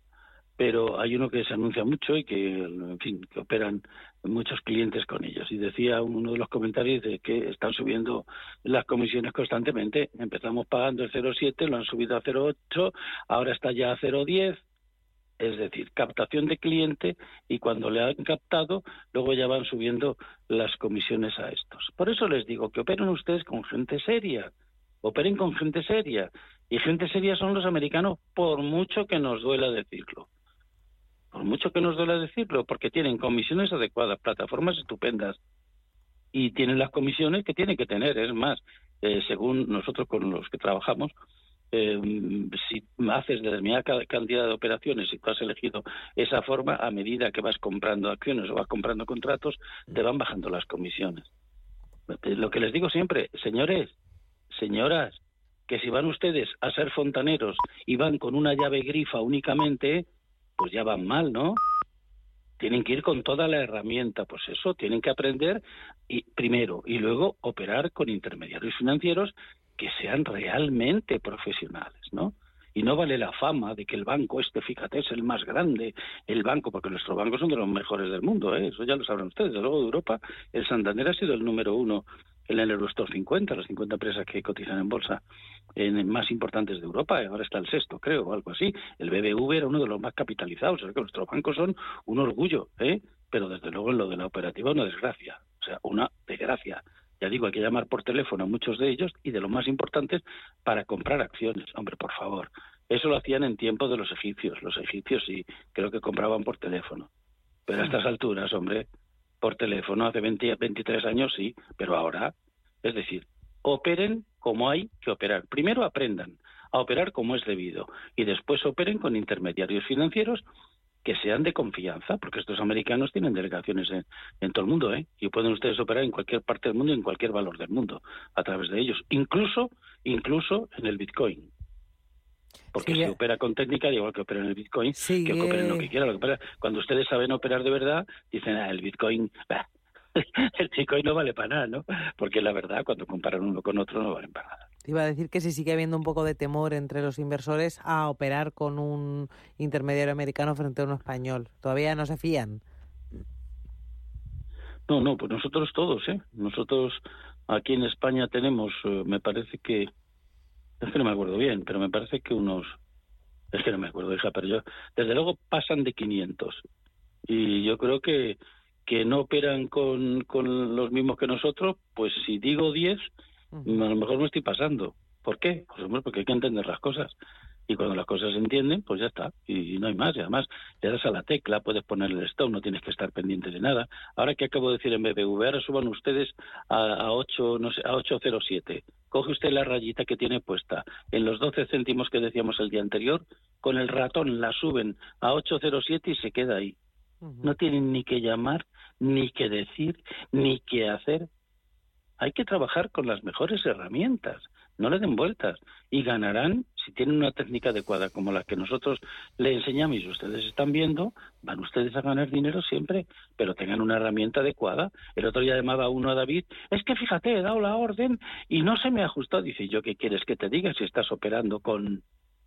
[SPEAKER 6] pero hay uno que se anuncia mucho y que, en fin, que operan muchos clientes con ellos. Y decía uno de los comentarios de que están subiendo las comisiones constantemente. Empezamos pagando el 0,7, lo han subido a 0,8, ahora está ya a 0,10. Es decir, captación de cliente y cuando le han captado, luego ya van subiendo las comisiones a estos. Por eso les digo que operen ustedes con gente seria, operen con gente seria. Y gente seria son los americanos, por mucho que nos duela decirlo por mucho que nos duele decirlo, porque tienen comisiones adecuadas, plataformas estupendas y tienen las comisiones que tienen que tener. Es más, eh, según nosotros con los que trabajamos, eh, si haces determinada cantidad de operaciones y tú has elegido esa forma, a medida que vas comprando acciones o vas comprando contratos, te van bajando las comisiones. Eh, lo que les digo siempre, señores, señoras, que si van ustedes a ser fontaneros y van con una llave grifa únicamente, pues ya van mal, ¿no? Tienen que ir con toda la herramienta, pues eso, tienen que aprender y primero y luego operar con intermediarios financieros que sean realmente profesionales, ¿no? Y no vale la fama de que el banco este, fíjate, es el más grande, el banco, porque nuestros bancos son de los mejores del mundo, ¿eh? eso ya lo sabrán ustedes. Desde luego de Europa, el Santander ha sido el número uno en el Eurostock 50, las 50 empresas que cotizan en bolsa en más importantes de Europa, ahora está el sexto, creo, o algo así. El BBV era uno de los más capitalizados, o sea que nuestros bancos son un orgullo, ¿eh? pero desde luego en lo de la operativa una desgracia, o sea, una desgracia. Ya digo, hay que llamar por teléfono a muchos de ellos y de los más importantes para comprar acciones. Hombre, por favor. Eso lo hacían en tiempo de los egipcios. Los egipcios sí, creo que compraban por teléfono. Pero a estas alturas, hombre, por teléfono hace 20, 23 años sí, pero ahora, es decir, operen como hay que operar. Primero aprendan a operar como es debido y después operen con intermediarios financieros que sean de confianza, porque estos americanos tienen delegaciones en, todo el mundo, ¿eh? Y pueden ustedes operar en cualquier parte del mundo, en cualquier valor del mundo, a través de ellos, incluso, incluso en el Bitcoin. Porque si opera con técnica, igual que opera en el Bitcoin, que operen lo que quiera. Lo que cuando ustedes saben operar de verdad, dicen, ah, el Bitcoin, [LAUGHS] el Bitcoin no vale para nada, ¿no? Porque la verdad, cuando comparan uno con otro, no valen para nada.
[SPEAKER 2] Iba a decir que si sigue habiendo un poco de temor entre los inversores a operar con un intermediario americano frente a uno español. ¿Todavía no se fían?
[SPEAKER 6] No, no, pues nosotros todos, ¿eh? Nosotros aquí en España tenemos, eh, me parece que, es que no me acuerdo bien, pero me parece que unos, es que no me acuerdo, hija, pero yo, desde luego pasan de 500. Y yo creo que que no operan con, con los mismos que nosotros, pues si digo 10, a lo mejor me estoy pasando. ¿Por qué? Pues porque hay que entender las cosas. Y cuando las cosas se entienden, pues ya está. Y, no hay más. Y además, le das a la tecla, puedes ponerle el stop, no tienes que estar pendiente de nada. Ahora que acabo de decir en BBV, ahora suban ustedes a, a 8, no sé, a 807. Coge usted la rayita que tiene puesta. En los 12 céntimos que decíamos el día anterior, con el ratón la suben a 807 y se queda ahí. No tienen ni que llamar, ni que decir, ni que hacer. Hay que trabajar con las mejores herramientas, no le den vueltas y ganarán si tienen una técnica adecuada como la que nosotros le enseñamos y ustedes están viendo, van ustedes a ganar dinero siempre, pero tengan una herramienta adecuada. El otro día llamaba uno a David, es que fíjate, he dado la orden y no se me ha ajustado. Dice, ¿yo qué quieres que te diga si estás operando con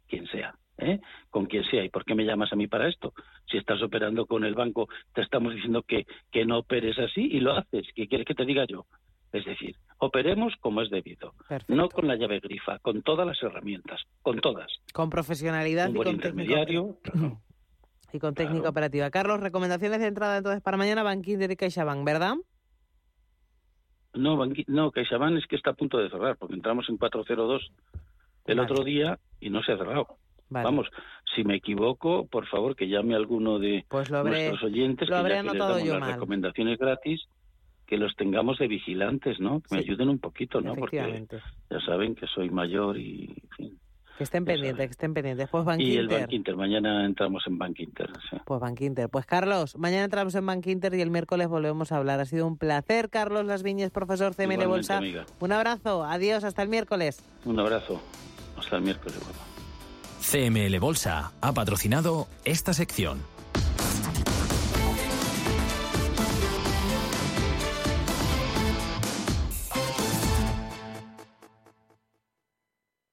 [SPEAKER 6] quien sea? ¿eh? con quien sea. ¿Y por qué me llamas a mí para esto? Si estás operando con el banco, te estamos diciendo que, que no operes así y lo haces. ¿Qué quieres que te diga yo? Es decir, operemos como es debido, no con la llave grifa, con todas las herramientas, con todas.
[SPEAKER 2] Con profesionalidad
[SPEAKER 6] y
[SPEAKER 2] con
[SPEAKER 6] intermediario. [CLEARS THROAT]
[SPEAKER 2] Y con técnica operativa. Carlos, recomendaciones de entrada entonces para mañana, Bankinter y CaixaBank, ¿verdad?
[SPEAKER 6] No, no, CaixaBank es que está a punto de cerrar, porque entramos en 402 el otro día y no se ha cerrado. Vamos, si me equivoco, por favor que llame a alguno de
[SPEAKER 2] pues
[SPEAKER 6] nuestros oyentes
[SPEAKER 2] que, ya
[SPEAKER 6] que
[SPEAKER 2] las
[SPEAKER 6] recomendaciones gratis, que los tengamos de vigilantes, ¿no? Que me ayuden un poquito, ¿no? Porque ya saben que soy mayor y, en fin.
[SPEAKER 2] Que estén pendientes, que estén pendientes. Pues Bank
[SPEAKER 6] Y el Bank Inter, mañana entramos en Bank Inter.
[SPEAKER 2] Pues Bank Inter. Pues Carlos, mañana entramos en Bank Inter y el miércoles volvemos a hablar. Ha sido un placer, Carlos Las Viñas, profesor CML Bolsa. Un abrazo, adiós, hasta el miércoles.
[SPEAKER 6] Un abrazo, hasta el miércoles.
[SPEAKER 7] CML Bolsa ha patrocinado esta sección.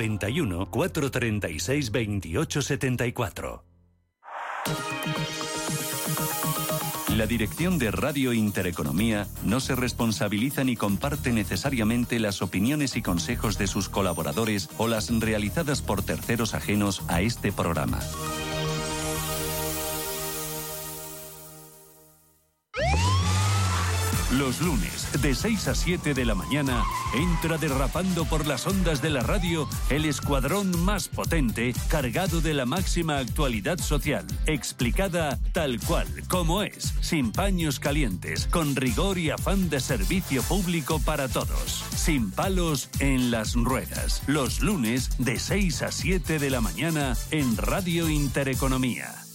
[SPEAKER 1] 91 436 28 74. La dirección de Radio Intereconomía no se responsabiliza ni comparte necesariamente las opiniones y consejos de sus colaboradores o las realizadas por terceros ajenos a este programa. Los lunes, de 6 a 7 de la mañana, entra derrapando por las ondas de la radio el escuadrón más potente, cargado de la máxima actualidad social, explicada tal cual, como es, sin paños calientes, con rigor y afán de servicio público para todos, sin palos en las ruedas. Los lunes, de 6 a 7 de la mañana, en Radio Intereconomía.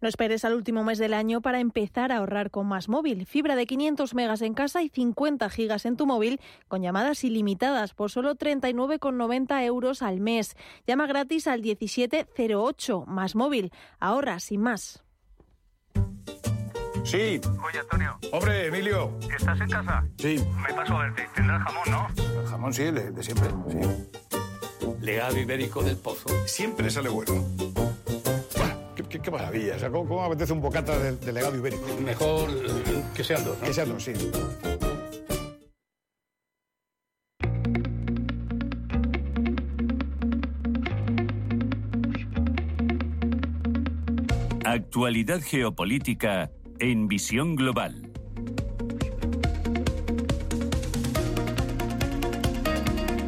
[SPEAKER 3] No esperes al último mes del año para empezar a ahorrar con Más Móvil. Fibra de 500 megas en casa y 50 gigas en tu móvil con llamadas ilimitadas por solo 39,90 euros al mes. Llama gratis al 1708 Más Móvil. Ahorra sin más.
[SPEAKER 8] Sí.
[SPEAKER 9] Oye, Antonio.
[SPEAKER 8] Hombre, Emilio.
[SPEAKER 9] ¿Estás en casa?
[SPEAKER 8] Sí.
[SPEAKER 9] Me paso a verte. Tendrás jamón, ¿no?
[SPEAKER 8] El jamón sí, el de, de siempre. Sí.
[SPEAKER 10] Legado ibérico del pozo.
[SPEAKER 8] Siempre sale bueno. Qué, maravilla. O sea, ¿cómo, cómo apetece un bocata de, de legado ibérico?
[SPEAKER 10] Mejor que sean dos, ¿no?
[SPEAKER 8] Que sean dos, sí.
[SPEAKER 1] Actualidad geopolítica en visión global.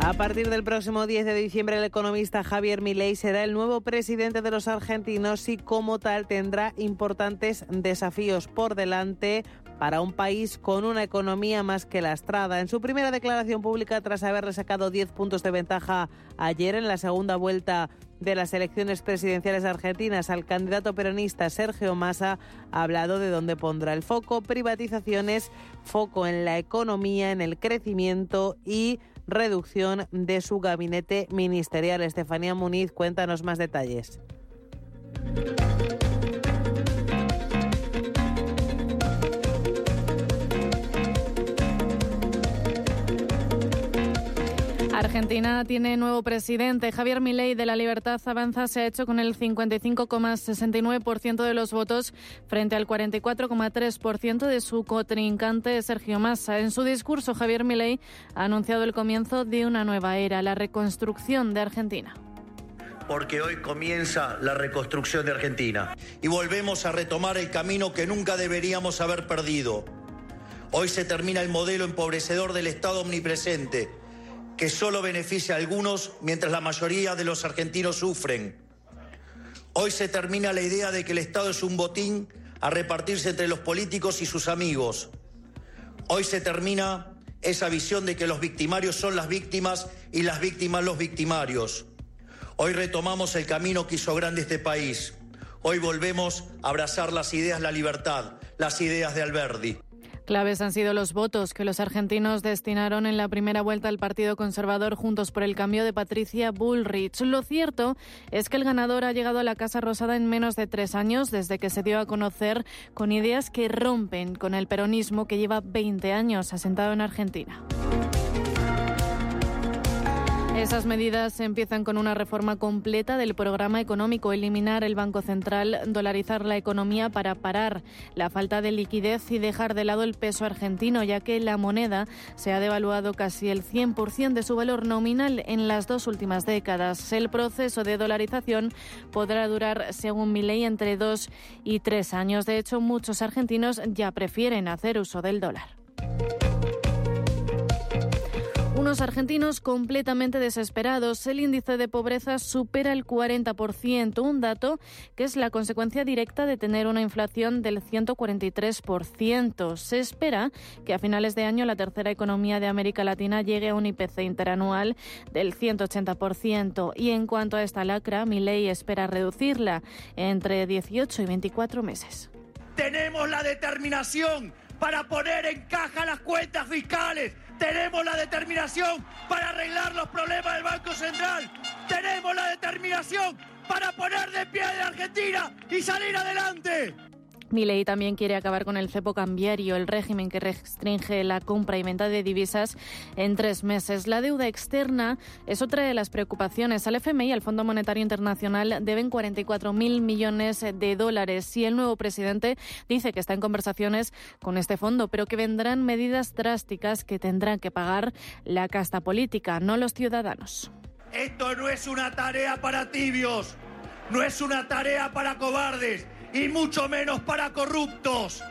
[SPEAKER 2] A partir del próximo 10 de diciembre, el economista Javier Milei será el nuevo presidente de los argentinos y como tal tendrá importantes desafíos por delante para un país con una economía más que lastrada. En su primera declaración pública, tras haberle sacado 10 puntos de ventaja ayer en la segunda vuelta de las elecciones presidenciales argentinas al candidato peronista Sergio Massa ha hablado de dónde pondrá el foco, privatizaciones, foco en la economía, en el crecimiento y reducción de su gabinete ministerial. Estefanía Muniz, cuéntanos más detalles.
[SPEAKER 4] Argentina tiene nuevo presidente. Javier Milei de la Libertad Avanza se ha hecho con el 55,69% de los votos frente al 44,3% de su contrincante Sergio Massa. En su discurso, Javier Milei ha anunciado el comienzo de una nueva era, la reconstrucción de Argentina.
[SPEAKER 11] porque hoy comienza la reconstrucción de Argentina y volvemos a retomar el camino que nunca deberíamos haber perdido. Hoy se termina el modelo empobrecedor del Estado omnipresente, que solo beneficia a algunos mientras la mayoría de los argentinos sufren. Hoy se termina la idea de que el Estado es un botín a repartirse entre los políticos y sus amigos. Hoy se termina esa visión de que los victimarios son las víctimas y las víctimas los victimarios. Hoy retomamos el camino que hizo grande este país. Hoy volvemos a abrazar las ideas, la libertad, las ideas de Alberdi.
[SPEAKER 4] Claves han sido los votos que los argentinos destinaron en la primera vuelta al Partido Conservador Juntos por el Cambio de Patricia Bullrich. Lo cierto es que el ganador ha llegado a la Casa Rosada en menos de tres años desde que se dio a conocer con ideas que rompen con el peronismo que lleva 20 años asentado en Argentina. Esas medidas empiezan con una reforma completa del programa económico, eliminar el Banco Central, dolarizar la economía para parar la falta de liquidez y dejar de lado el peso argentino, ya que la moneda se ha devaluado casi el 100% de su valor nominal en las dos últimas décadas. El proceso de dolarización podrá durar, según mi ley, entre dos y tres años. De hecho, muchos argentinos ya prefieren hacer uso del dólar. Unos argentinos completamente desesperados. El índice de pobreza supera el 40%, un dato que es la consecuencia directa de tener una inflación del 143%. Se espera que a finales de año la tercera economía de América Latina llegue a un IPC interanual del 180%. Y en cuanto a esta lacra, mi ley espera reducirla entre 18 y 24 meses.
[SPEAKER 12] Tenemos la determinación para poner en caja las cuentas fiscales tenemos la determinación para arreglar los problemas del Banco Central. Tenemos la determinación para poner de pie a la Argentina y salir adelante.
[SPEAKER 4] Milei también quiere acabar con el cepo cambiario, el régimen que restringe la compra y venta de divisas en tres meses. La deuda externa es otra de las preocupaciones. Al FMI y al Fondo Monetario Internacional deben 44.000 millones de dólares y el nuevo presidente dice que está en conversaciones con este fondo, pero que vendrán medidas drásticas que tendrán que pagar la casta política, no los ciudadanos.
[SPEAKER 12] Esto no es una tarea para tibios, no es una tarea para cobardes y mucho menos para corruptos.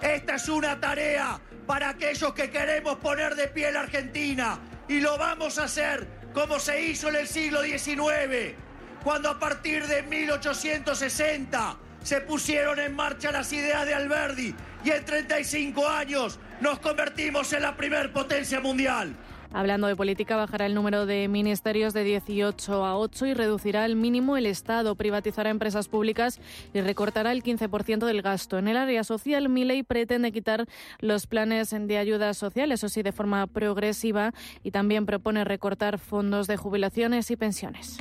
[SPEAKER 12] Esta es una tarea para aquellos que queremos poner de pie la Argentina y lo vamos a hacer como se hizo en el siglo XIX, cuando a partir de 1860 se pusieron en marcha las ideas de Alberdi y en 35 años nos convertimos en la primer potencia mundial.
[SPEAKER 4] Hablando de política, bajará el número de ministerios de 18 a 8 y reducirá al mínimo el Estado, privatizará empresas públicas y recortará el 15% del gasto. En el área social, Miley pretende quitar los planes de ayudas sociales, eso sí, de forma progresiva, y también propone recortar fondos de jubilaciones y pensiones.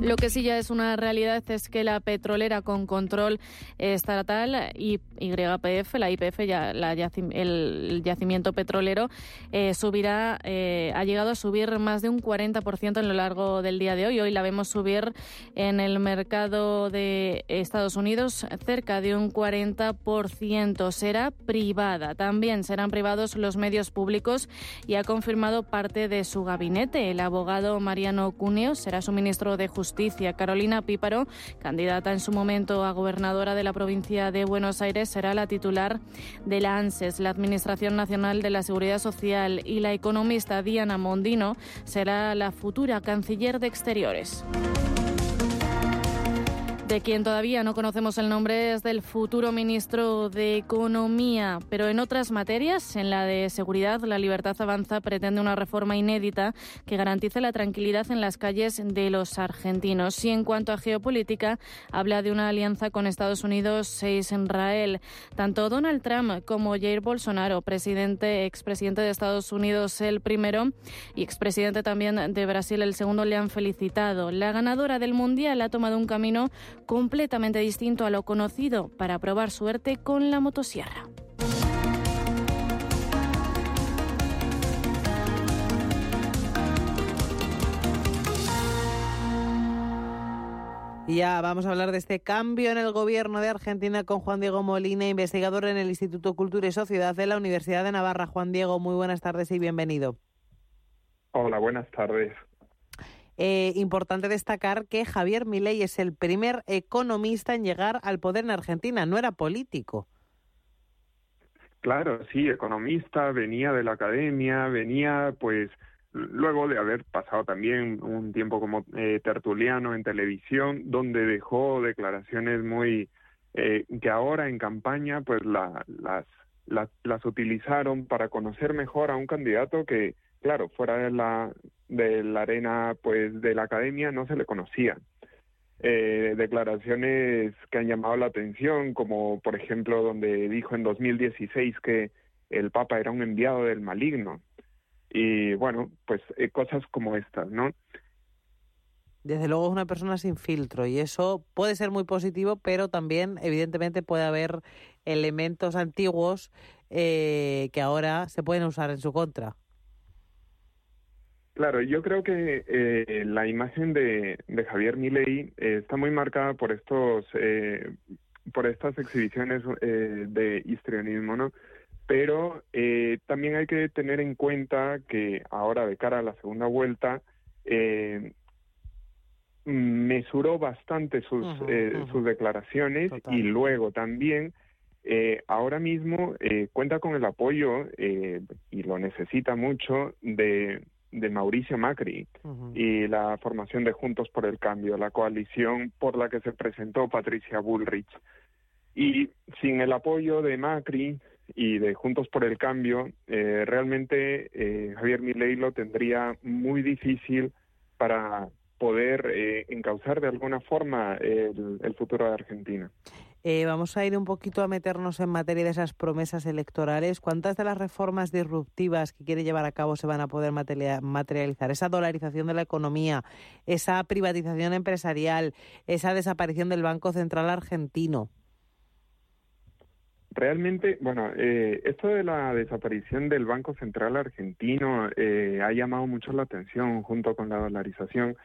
[SPEAKER 4] Lo que sí ya es una realidad es que la petrolera con control estatal y YPF, la IPF, ya, el yacimiento petrolero, eh, subirá, eh, ha llegado a subir más de un 40% en lo largo del día de hoy. Hoy la vemos subir en el mercado de Estados Unidos cerca de un 40%. Será privada. También serán privados los medios públicos y ha confirmado parte de su gabinete. El abogado Mariano Cuneo será su ministro de Justicia Carolina Píparo, candidata en su momento a gobernadora de la provincia de Buenos Aires, será la titular de la ANSES, la Administración Nacional de la Seguridad Social, y la economista Diana Mondino será la futura canciller de Exteriores. De quien todavía no conocemos el nombre es del futuro ministro de Economía, pero en otras materias, en la de seguridad, la Libertad Avanza pretende una reforma inédita que garantice la tranquilidad en las calles de los argentinos. Y en cuanto a geopolítica, habla de una alianza con Estados Unidos e Israel. Tanto Donald Trump como Jair Bolsonaro, presidente, expresidente de Estados Unidos el primero y expresidente también de Brasil el segundo, le han felicitado. La ganadora del Mundial ha tomado un camino completamente distinto a lo conocido para probar suerte con la motosierra.
[SPEAKER 2] Ya vamos a hablar de este cambio en el gobierno de Argentina con Juan Diego Molina, investigador en el Instituto Cultura y Sociedad de la Universidad de Navarra. Juan Diego, muy buenas tardes y bienvenido.
[SPEAKER 13] Hola, buenas tardes.
[SPEAKER 2] Eh, importante destacar que Javier Milei es el primer economista en llegar al poder en Argentina, no era político.
[SPEAKER 13] Claro, sí, economista, venía de la academia, venía pues luego de haber pasado también un tiempo como eh, tertuliano en televisión, donde dejó declaraciones muy eh, que ahora en campaña pues las, las, las utilizaron para conocer mejor a un candidato que claro, fuera de la, de la arena pues de la academia no se le conocía. Eh, declaraciones que han llamado la atención, como por ejemplo donde dijo en 2016 que el Papa era un enviado del maligno. Y bueno, pues eh, cosas como estas, ¿no?
[SPEAKER 2] Desde luego es una persona sin filtro y eso puede ser muy positivo, pero también evidentemente puede haber elementos antiguos eh, que ahora se pueden usar en su contra.
[SPEAKER 13] Claro, yo creo que eh, la imagen de, Javier Milei eh, está muy marcada por estos, eh, por estas exhibiciones de histrionismo, ¿no? Pero también hay que tener en cuenta que ahora, de cara a la segunda vuelta, mesuró bastante sus, sus declaraciones y luego también eh, ahora mismo eh, cuenta con el apoyo eh, y lo necesita mucho de, de Mauricio Macri y la formación de Juntos por el Cambio, la coalición por la que se presentó Patricia Bullrich. Y sin el apoyo de Macri y de Juntos por el Cambio, eh, realmente eh, Javier Milei lo tendría muy difícil para poder eh, encauzar de alguna forma el, el futuro de Argentina.
[SPEAKER 2] Eh, vamos a ir un poquito a meternos en materia de esas promesas electorales. ¿Cuántas de las reformas disruptivas que quiere llevar a cabo se van a poder materia- materializar? Esa dolarización de la economía, esa privatización empresarial, esa desaparición del Banco Central argentino.
[SPEAKER 13] Realmente, bueno, eh, esto de la desaparición del Banco Central argentino eh, ha llamado mucho la atención junto con la dolarización,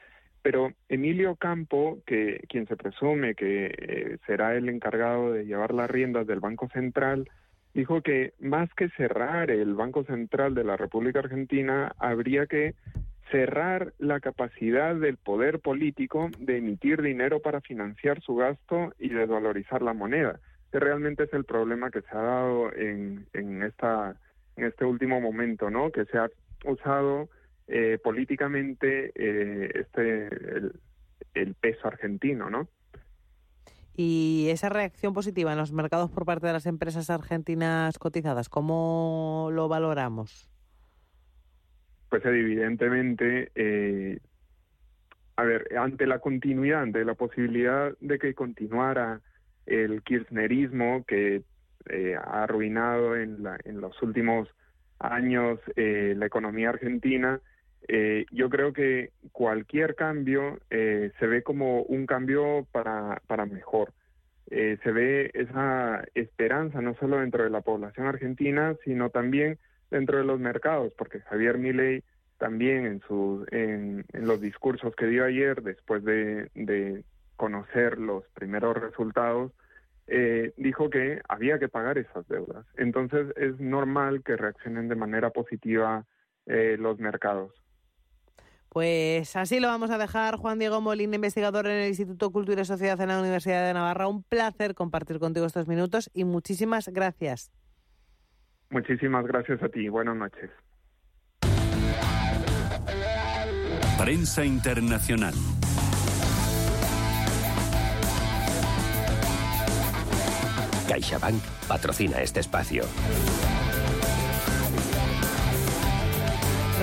[SPEAKER 13] pero Emilio Campo, que quien se presume que eh, será el encargado de llevar las riendas del Banco Central, dijo que más que cerrar el Banco Central de la República Argentina, habría que cerrar la capacidad del poder político de emitir dinero para financiar su gasto y desvalorizar la moneda que realmente es el problema que se ha dado en, en esta en este último momento, ¿no? Que se ha usado eh, políticamente eh, este el, el peso argentino, ¿no?
[SPEAKER 2] Y esa reacción positiva en los mercados por parte de las empresas argentinas cotizadas, ¿cómo lo valoramos?
[SPEAKER 13] Pues evidentemente, eh, a ver, ante la continuidad, ante la posibilidad de que continuara el kirchnerismo que eh, ha arruinado en, la, en los últimos años eh, la economía argentina, eh, yo creo que cualquier cambio eh, se ve como un cambio para, para mejor. Eh, se ve esa esperanza no solo dentro de la población argentina, sino también dentro de los mercados, porque Javier Milei también en, su, en, en los discursos que dio ayer, después de, de conocer los primeros resultados, eh, dijo que había que pagar esas deudas. Entonces es normal que reaccionen de manera positiva eh, los mercados.
[SPEAKER 2] Pues así lo vamos a dejar. Juan Diego Molina, investigador en el Instituto Cultura y Sociedad en la Universidad de Navarra. Un placer compartir contigo estos minutos y muchísimas gracias.
[SPEAKER 13] Muchísimas gracias a ti. Buenas noches.
[SPEAKER 1] Prensa Internacional.
[SPEAKER 14] CaixaBank patrocina este espacio.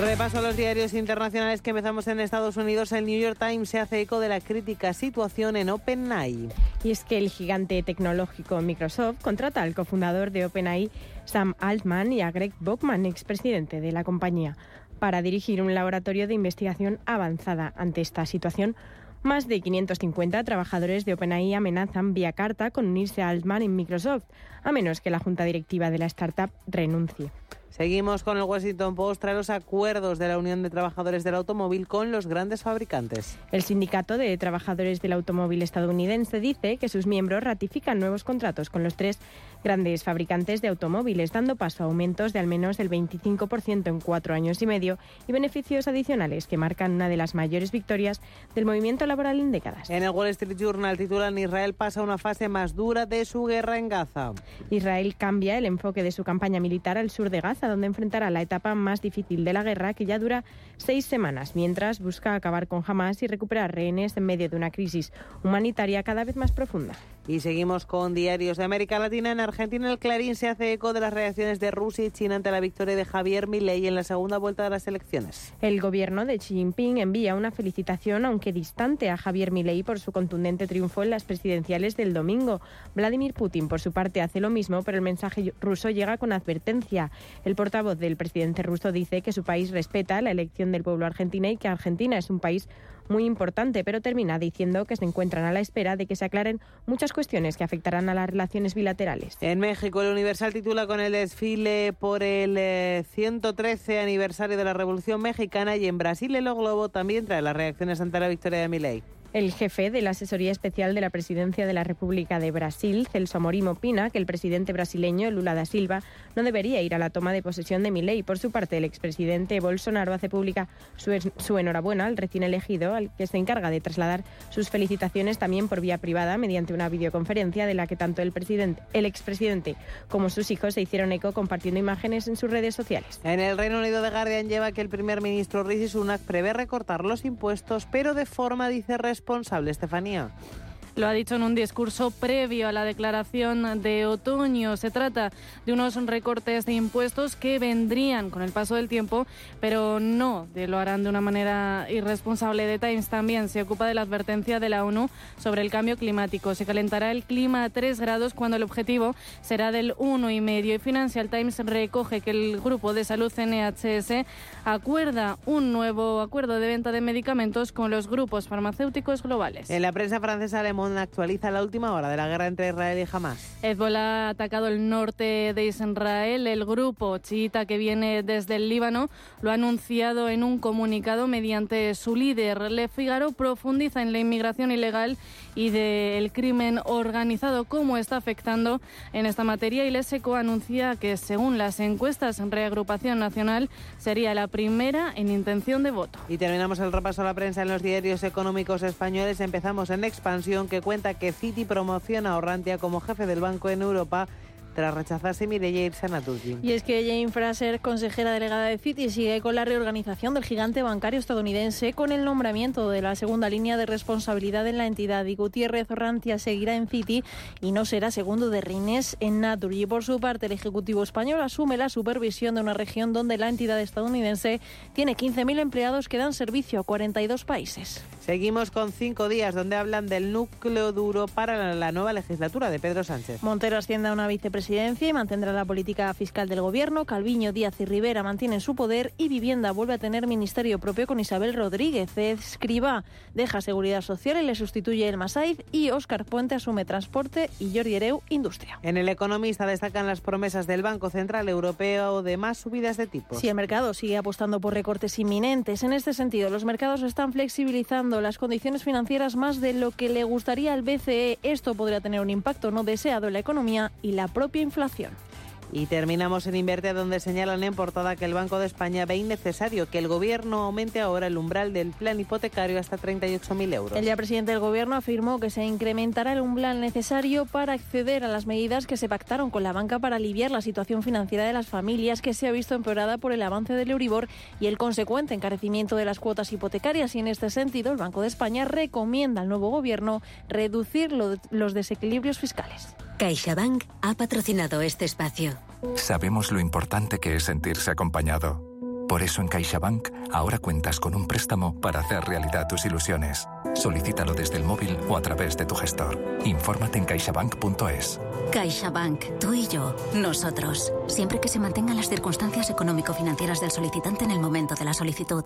[SPEAKER 2] Repaso a los diarios internacionales que empezamos en Estados Unidos. El New York Times se hace eco de la crítica situación en OpenAI.
[SPEAKER 5] Y es que el gigante tecnológico Microsoft contrata al cofundador de OpenAI, Sam Altman, y a Greg Bockman, expresidente de la compañía, para dirigir un laboratorio de investigación avanzada. Ante esta situación, más de 550 trabajadores de OpenAI amenazan vía carta con unirse a Altman en Microsoft, a menos que la junta directiva de la startup renuncie.
[SPEAKER 2] Seguimos con el Washington Post. Trae los acuerdos de la Unión de Trabajadores del Automóvil con los grandes fabricantes.
[SPEAKER 5] El Sindicato de Trabajadores del Automóvil estadounidense dice que sus miembros ratifican nuevos contratos con los tres grandes fabricantes de automóviles, dando paso a aumentos de al menos el 25% en cuatro años y medio y beneficios adicionales que marcan una de las mayores victorias del movimiento laboral en décadas.
[SPEAKER 2] En el Wall Street Journal titulan Israel pasa a una fase más dura de su guerra en Gaza.
[SPEAKER 5] Israel cambia el enfoque de su campaña militar al sur de Gaza, donde enfrentará la etapa más difícil de la guerra, que ya dura seis semanas, mientras busca acabar con Hamas y recuperar rehenes en medio de una crisis humanitaria cada vez más profunda.
[SPEAKER 2] Y seguimos con diarios de América Latina. En Argentina, el Clarín se hace eco de las reacciones de Rusia y China ante la victoria de Javier Milei en la segunda vuelta de las elecciones.
[SPEAKER 5] El gobierno de Xi Jinping envía una felicitación, aunque distante, a Javier Milei por su contundente triunfo en las presidenciales del domingo. Vladimir Putin, por su parte, hace lo mismo, pero el mensaje ruso llega con advertencia. El portavoz del presidente ruso dice que su país respeta la elección del pueblo argentino y que Argentina es un país muy importante, pero termina diciendo que se encuentran a la espera de que se aclaren muchas cuestiones que afectarán a las relaciones bilaterales.
[SPEAKER 2] En México, el Universal titula con el desfile por el eh, 113 aniversario de la Revolución Mexicana y en Brasil, el Globo también trae las reacciones ante la victoria de Milei.
[SPEAKER 5] El jefe de la Asesoría Especial de la Presidencia de la República de Brasil, Celso Amorim, opina que el presidente brasileño Lula da Silva no debería ir a la toma de posesión de Milei. Por su parte, el expresidente Bolsonaro hace pública su, su enhorabuena al recién elegido, al que se encarga de trasladar sus felicitaciones también por vía privada mediante una videoconferencia de la que tanto el el expresidente como sus hijos se hicieron eco compartiendo imágenes en sus redes sociales.
[SPEAKER 2] En el Reino Unido de Guardian lleva que el primer ministro Rishi Sunak prevé recortar los impuestos, pero de forma, dice, responsable, Estefanía.
[SPEAKER 4] Lo ha dicho en un discurso previo a la declaración de otoño. Se trata de unos recortes de impuestos que vendrían con el paso del tiempo, pero no lo harán de una manera irresponsable. The Times también se ocupa de la advertencia de la ONU sobre el cambio climático. Se calentará el clima a 3 grados cuando el objetivo será del 1,5. Y Financial Times recoge que el grupo de salud NHS acuerda un nuevo acuerdo de venta de medicamentos con los grupos farmacéuticos globales.
[SPEAKER 2] En la prensa francesa Le actualiza la última hora de la guerra entre Israel y Hamas.
[SPEAKER 4] Hezbollah ha atacado el norte de Israel. El grupo chiita que viene desde el Líbano lo ha anunciado en un comunicado mediante su líder. Le Figaro profundiza en la inmigración ilegal y del crimen organizado, cómo está afectando en esta materia. Y Leseco anuncia que, según las encuestas en Reagrupación Nacional, sería la primera en intención de voto.
[SPEAKER 2] Y terminamos el repaso a la prensa en los diarios económicos españoles. Empezamos en expansión, que cuenta que Citi promociona a Orrantia como jefe del banco en Europa tras rechazarse Mireia irse a Naturgy.
[SPEAKER 3] Y es que Jane Fraser, consejera delegada de Citi, sigue con la reorganización del gigante bancario estadounidense con el nombramiento de la segunda línea de responsabilidad en la entidad. Y Gutiérrez Orrantia seguirá en Citi y no será segundo de Rines en Naturgy. Por su parte, el Ejecutivo español asume la supervisión de una región donde la entidad estadounidense tiene 15.000 empleados que dan servicio a 42 países.
[SPEAKER 2] Seguimos con cinco días donde hablan del núcleo duro para la nueva legislatura de Pedro Sánchez.
[SPEAKER 3] Montero asciende a una vicepresidenta presidencia y mantendrá la política fiscal del gobierno. Calviño, Díaz y Rivera mantienen su poder y Vivienda vuelve a tener ministerio propio con Isabel Rodríguez. Escriba deja Seguridad Social y le sustituye el Masaiz y Óscar Puente asume Transporte y Jordi Ereu Industria.
[SPEAKER 2] En El Economista destacan las promesas del Banco Central Europeo de más subidas de tipos.
[SPEAKER 3] Si el mercado sigue apostando por recortes inminentes. En este sentido, los mercados están flexibilizando las condiciones financieras más de lo que le gustaría al BCE. Esto podría tener un impacto no deseado en la economía y la propia inflación.
[SPEAKER 2] Y terminamos en Inverte, donde señalan en portada que el Banco de España ve innecesario que el Gobierno aumente ahora el umbral del plan hipotecario hasta 38.000 euros.
[SPEAKER 3] El ya presidente del Gobierno afirmó que se incrementará el umbral necesario para acceder a las medidas que se pactaron con la banca para aliviar la situación financiera de las familias, que se ha visto empeorada por el avance del Euribor y el consecuente encarecimiento de las cuotas hipotecarias. Y en este sentido, el Banco de España recomienda al nuevo Gobierno reducir los desequilibrios fiscales.
[SPEAKER 15] CaixaBank ha patrocinado este espacio.
[SPEAKER 16] Sabemos lo importante que es sentirse acompañado. Por eso en CaixaBank ahora cuentas con un préstamo para hacer realidad tus ilusiones. Solicítalo desde el móvil o a través de tu gestor. Infórmate en caixabank.es.
[SPEAKER 15] CaixaBank, tú y yo, nosotros. Siempre que se mantengan las circunstancias económico-financieras del solicitante en el momento de la solicitud.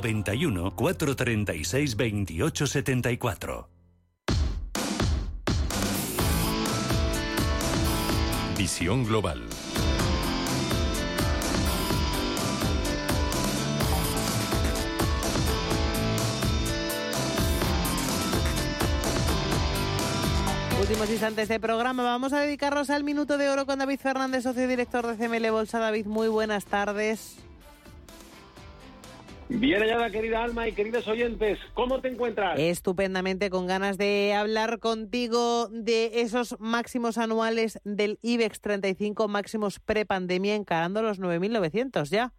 [SPEAKER 1] 91 436 28 74.
[SPEAKER 17] Visión Global.
[SPEAKER 2] Últimos instantes de programa. Vamos a dedicarnos al minuto de oro con David Fernández, socio director de CML Bolsa. David, muy buenas tardes.
[SPEAKER 18] Bien hallada, querida Alma y queridos oyentes, ¿cómo te encuentras?
[SPEAKER 2] Estupendamente, con ganas de hablar contigo de esos máximos anuales del IBEX 35, máximos prepandemia, encarando los 9.900 ya.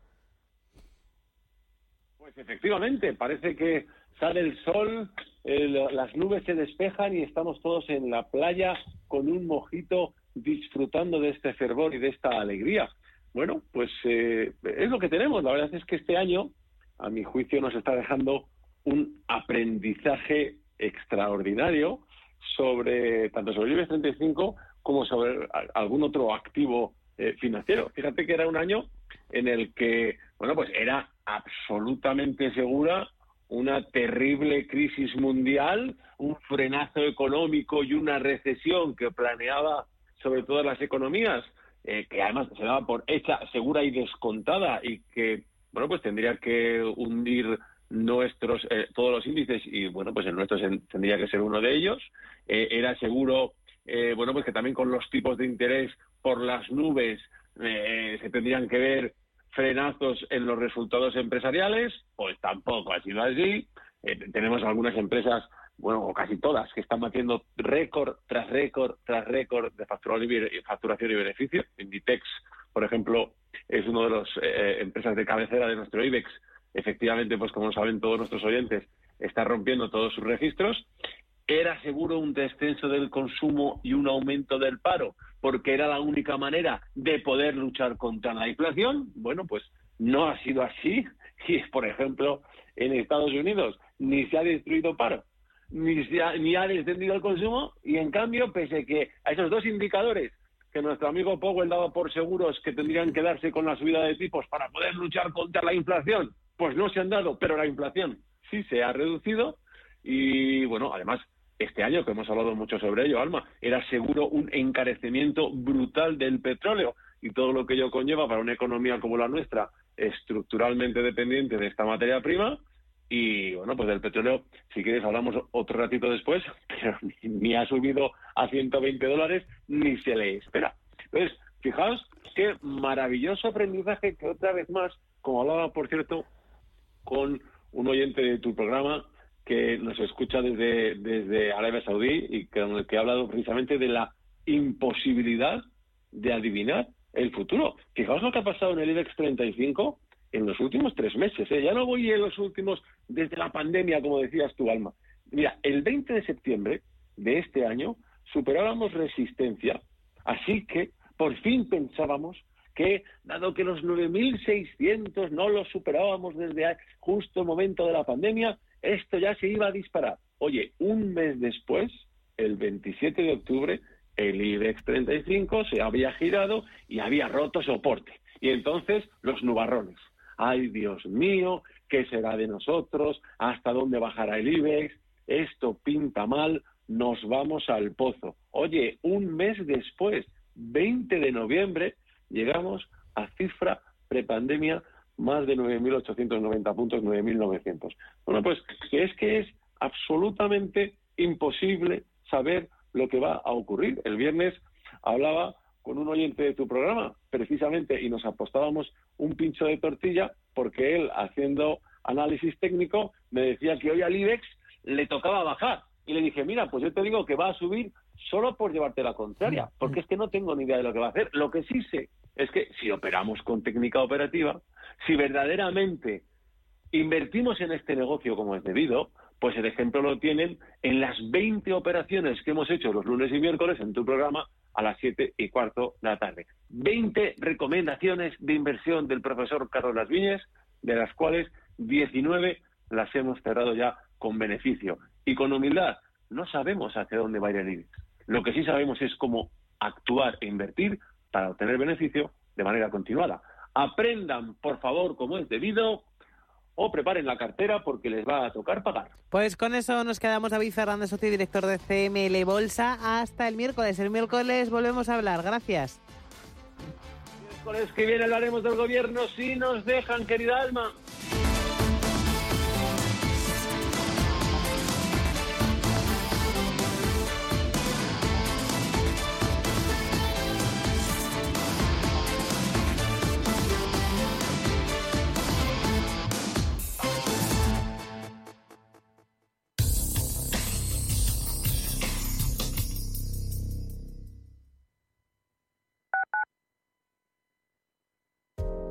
[SPEAKER 18] Pues efectivamente, parece que sale el sol, las nubes se despejan y estamos todos en la playa con un mojito disfrutando de este fervor y de esta alegría. Bueno, pues eh, es lo que tenemos. La verdad es que este año a mi juicio, nos está dejando un aprendizaje extraordinario sobre tanto sobre el IBEX 35 como sobre algún otro activo eh, financiero. Fíjate que era un año en el que, bueno, pues era absolutamente segura una terrible crisis mundial, un frenazo económico y una recesión que planeaba sobre todas las economías, eh, que además se daba por hecha, segura y descontada y que, bueno, pues tendría que hundir nuestros eh, todos los índices y bueno pues el nuestro tendría que ser uno de ellos. Eh, era seguro bueno pues que también con los tipos de interés por las nubes se tendrían que ver frenazos en los resultados empresariales. Pues tampoco ha sido así. Tenemos algunas empresas bueno, o casi todas, que están batiendo récord tras récord tras récord de facturación y beneficio. Inditex, por ejemplo, es una de las empresas de cabecera de nuestro IBEX, efectivamente, pues como saben todos nuestros oyentes, está rompiendo todos sus registros. Era seguro un descenso del consumo y un aumento del paro, porque era la única manera de poder luchar contra la inflación. Bueno, pues no ha sido así. [LAUGHS] Y, por ejemplo, en Estados Unidos ni se ha destruido paro, ni, se ha, ni ha descendido el consumo, y en cambio, pese que a esos dos indicadores que nuestro amigo Powell daba por seguros que tendrían que darse con la subida de tipos para poder luchar contra la inflación, pues no se han dado, pero la inflación sí se ha reducido y bueno, además este año que hemos hablado mucho sobre ello, Alma, era seguro un encarecimiento brutal del petróleo y todo lo que ello conlleva para una economía como la nuestra, estructuralmente dependiente de esta materia prima. Y bueno, pues del petróleo, si quieres, hablamos otro ratito después, [LAUGHS] pero ni, ha subido a 120 dólares ni se le espera. Entonces, fijaos qué maravilloso aprendizaje que otra vez más, como hablaba, por cierto, con un oyente de tu programa que nos escucha desde, desde Arabia Saudí y con el que ha hablado precisamente de la imposibilidad de adivinar el futuro. Fijaos lo que ha pasado en el IBEX 35 en los últimos tres meses. ¿eh? Ya no voy en los últimos, desde la pandemia, como decías tu Alma. Mira, el 20 de septiembre de este año superábamos resistencia, así que por fin pensábamos que, dado que los 9.600 no los superábamos desde justo el momento de la pandemia, esto ya se iba a disparar. Oye, un mes después, el 27 de octubre, el IBEX 35 se había girado y había roto soporte. Y entonces los nubarrones. Ay, Dios mío, ¿qué será de nosotros? ¿Hasta dónde bajará el IBEX? Esto pinta mal, nos vamos al pozo. Oye, un mes después, 20 de noviembre, llegamos a cifra prepandemia más de 9.890 puntos, 9.900. Bueno, pues es que es absolutamente imposible saber lo que va a ocurrir. El viernes hablaba con un oyente de tu programa, precisamente, y nos apostábamos un pincho de tortilla porque él, haciendo análisis técnico, me decía que hoy al IBEX le tocaba bajar. Y le dije, mira, pues yo te digo que va a subir solo por llevarte la contraria, porque es que no tengo ni idea de lo que va a hacer. Lo que sí sé es que si operamos con técnica operativa, si verdaderamente invertimos en este negocio como es debido, pues el ejemplo lo tienen en las 20 operaciones que hemos hecho los lunes y miércoles en tu programa a las 7 y cuarto de la tarde. 20 recomendaciones de inversión del profesor Carlos Las Viñes, de las cuales 19 las hemos cerrado ya con beneficio. Y con humildad, no sabemos hacia dónde va a ir el. Lo que sí sabemos es cómo actuar e invertir para obtener beneficio de manera continuada. Aprendan, por favor, como es debido, o preparen la cartera porque les va a tocar pagar.
[SPEAKER 2] Pues con eso nos quedamos. David Fernández, socio director de CML Bolsa. Hasta el miércoles. El miércoles volvemos a hablar. Gracias.
[SPEAKER 18] El miércoles que viene hablaremos del gobierno si nos dejan, querida Alma.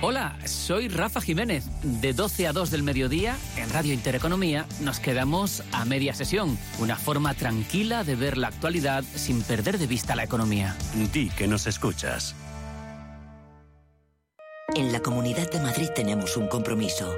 [SPEAKER 19] Hola, soy Rafa Jiménez. De 12 a 2 del mediodía, en Radio Intereconomía, nos quedamos a media sesión. Una forma tranquila de ver la actualidad sin perder de vista la economía.
[SPEAKER 1] Di que nos escuchas.
[SPEAKER 20] En la Comunidad de Madrid tenemos un compromiso.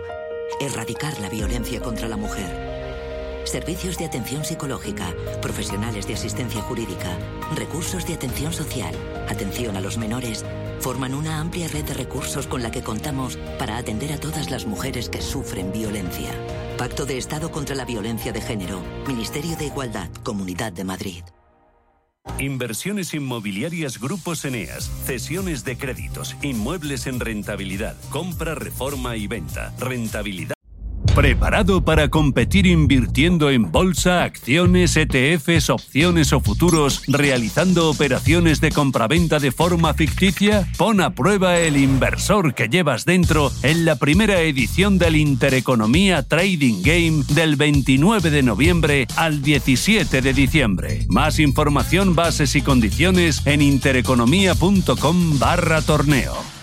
[SPEAKER 20] Erradicar la violencia contra la mujer. Servicios de atención psicológica, profesionales de asistencia jurídica, recursos de atención social, atención a los menores, forman una amplia red de recursos con la que contamos para atender a todas las mujeres que sufren violencia. Pacto de Estado contra la Violencia de Género, Ministerio de Igualdad, Comunidad de Madrid.
[SPEAKER 1] Inversiones inmobiliarias Grupos Eneas, cesiones de créditos, inmuebles en rentabilidad, compra, reforma y venta, rentabilidad. ¿Preparado para competir invirtiendo en bolsa, acciones, ETFs, opciones o futuros, realizando operaciones de compraventa de forma ficticia? Pon a prueba el inversor que llevas dentro en la primera edición del Intereconomía Trading Game del 29 de noviembre al 17 de diciembre. Más información, bases y condiciones en intereconomía.com barra torneo.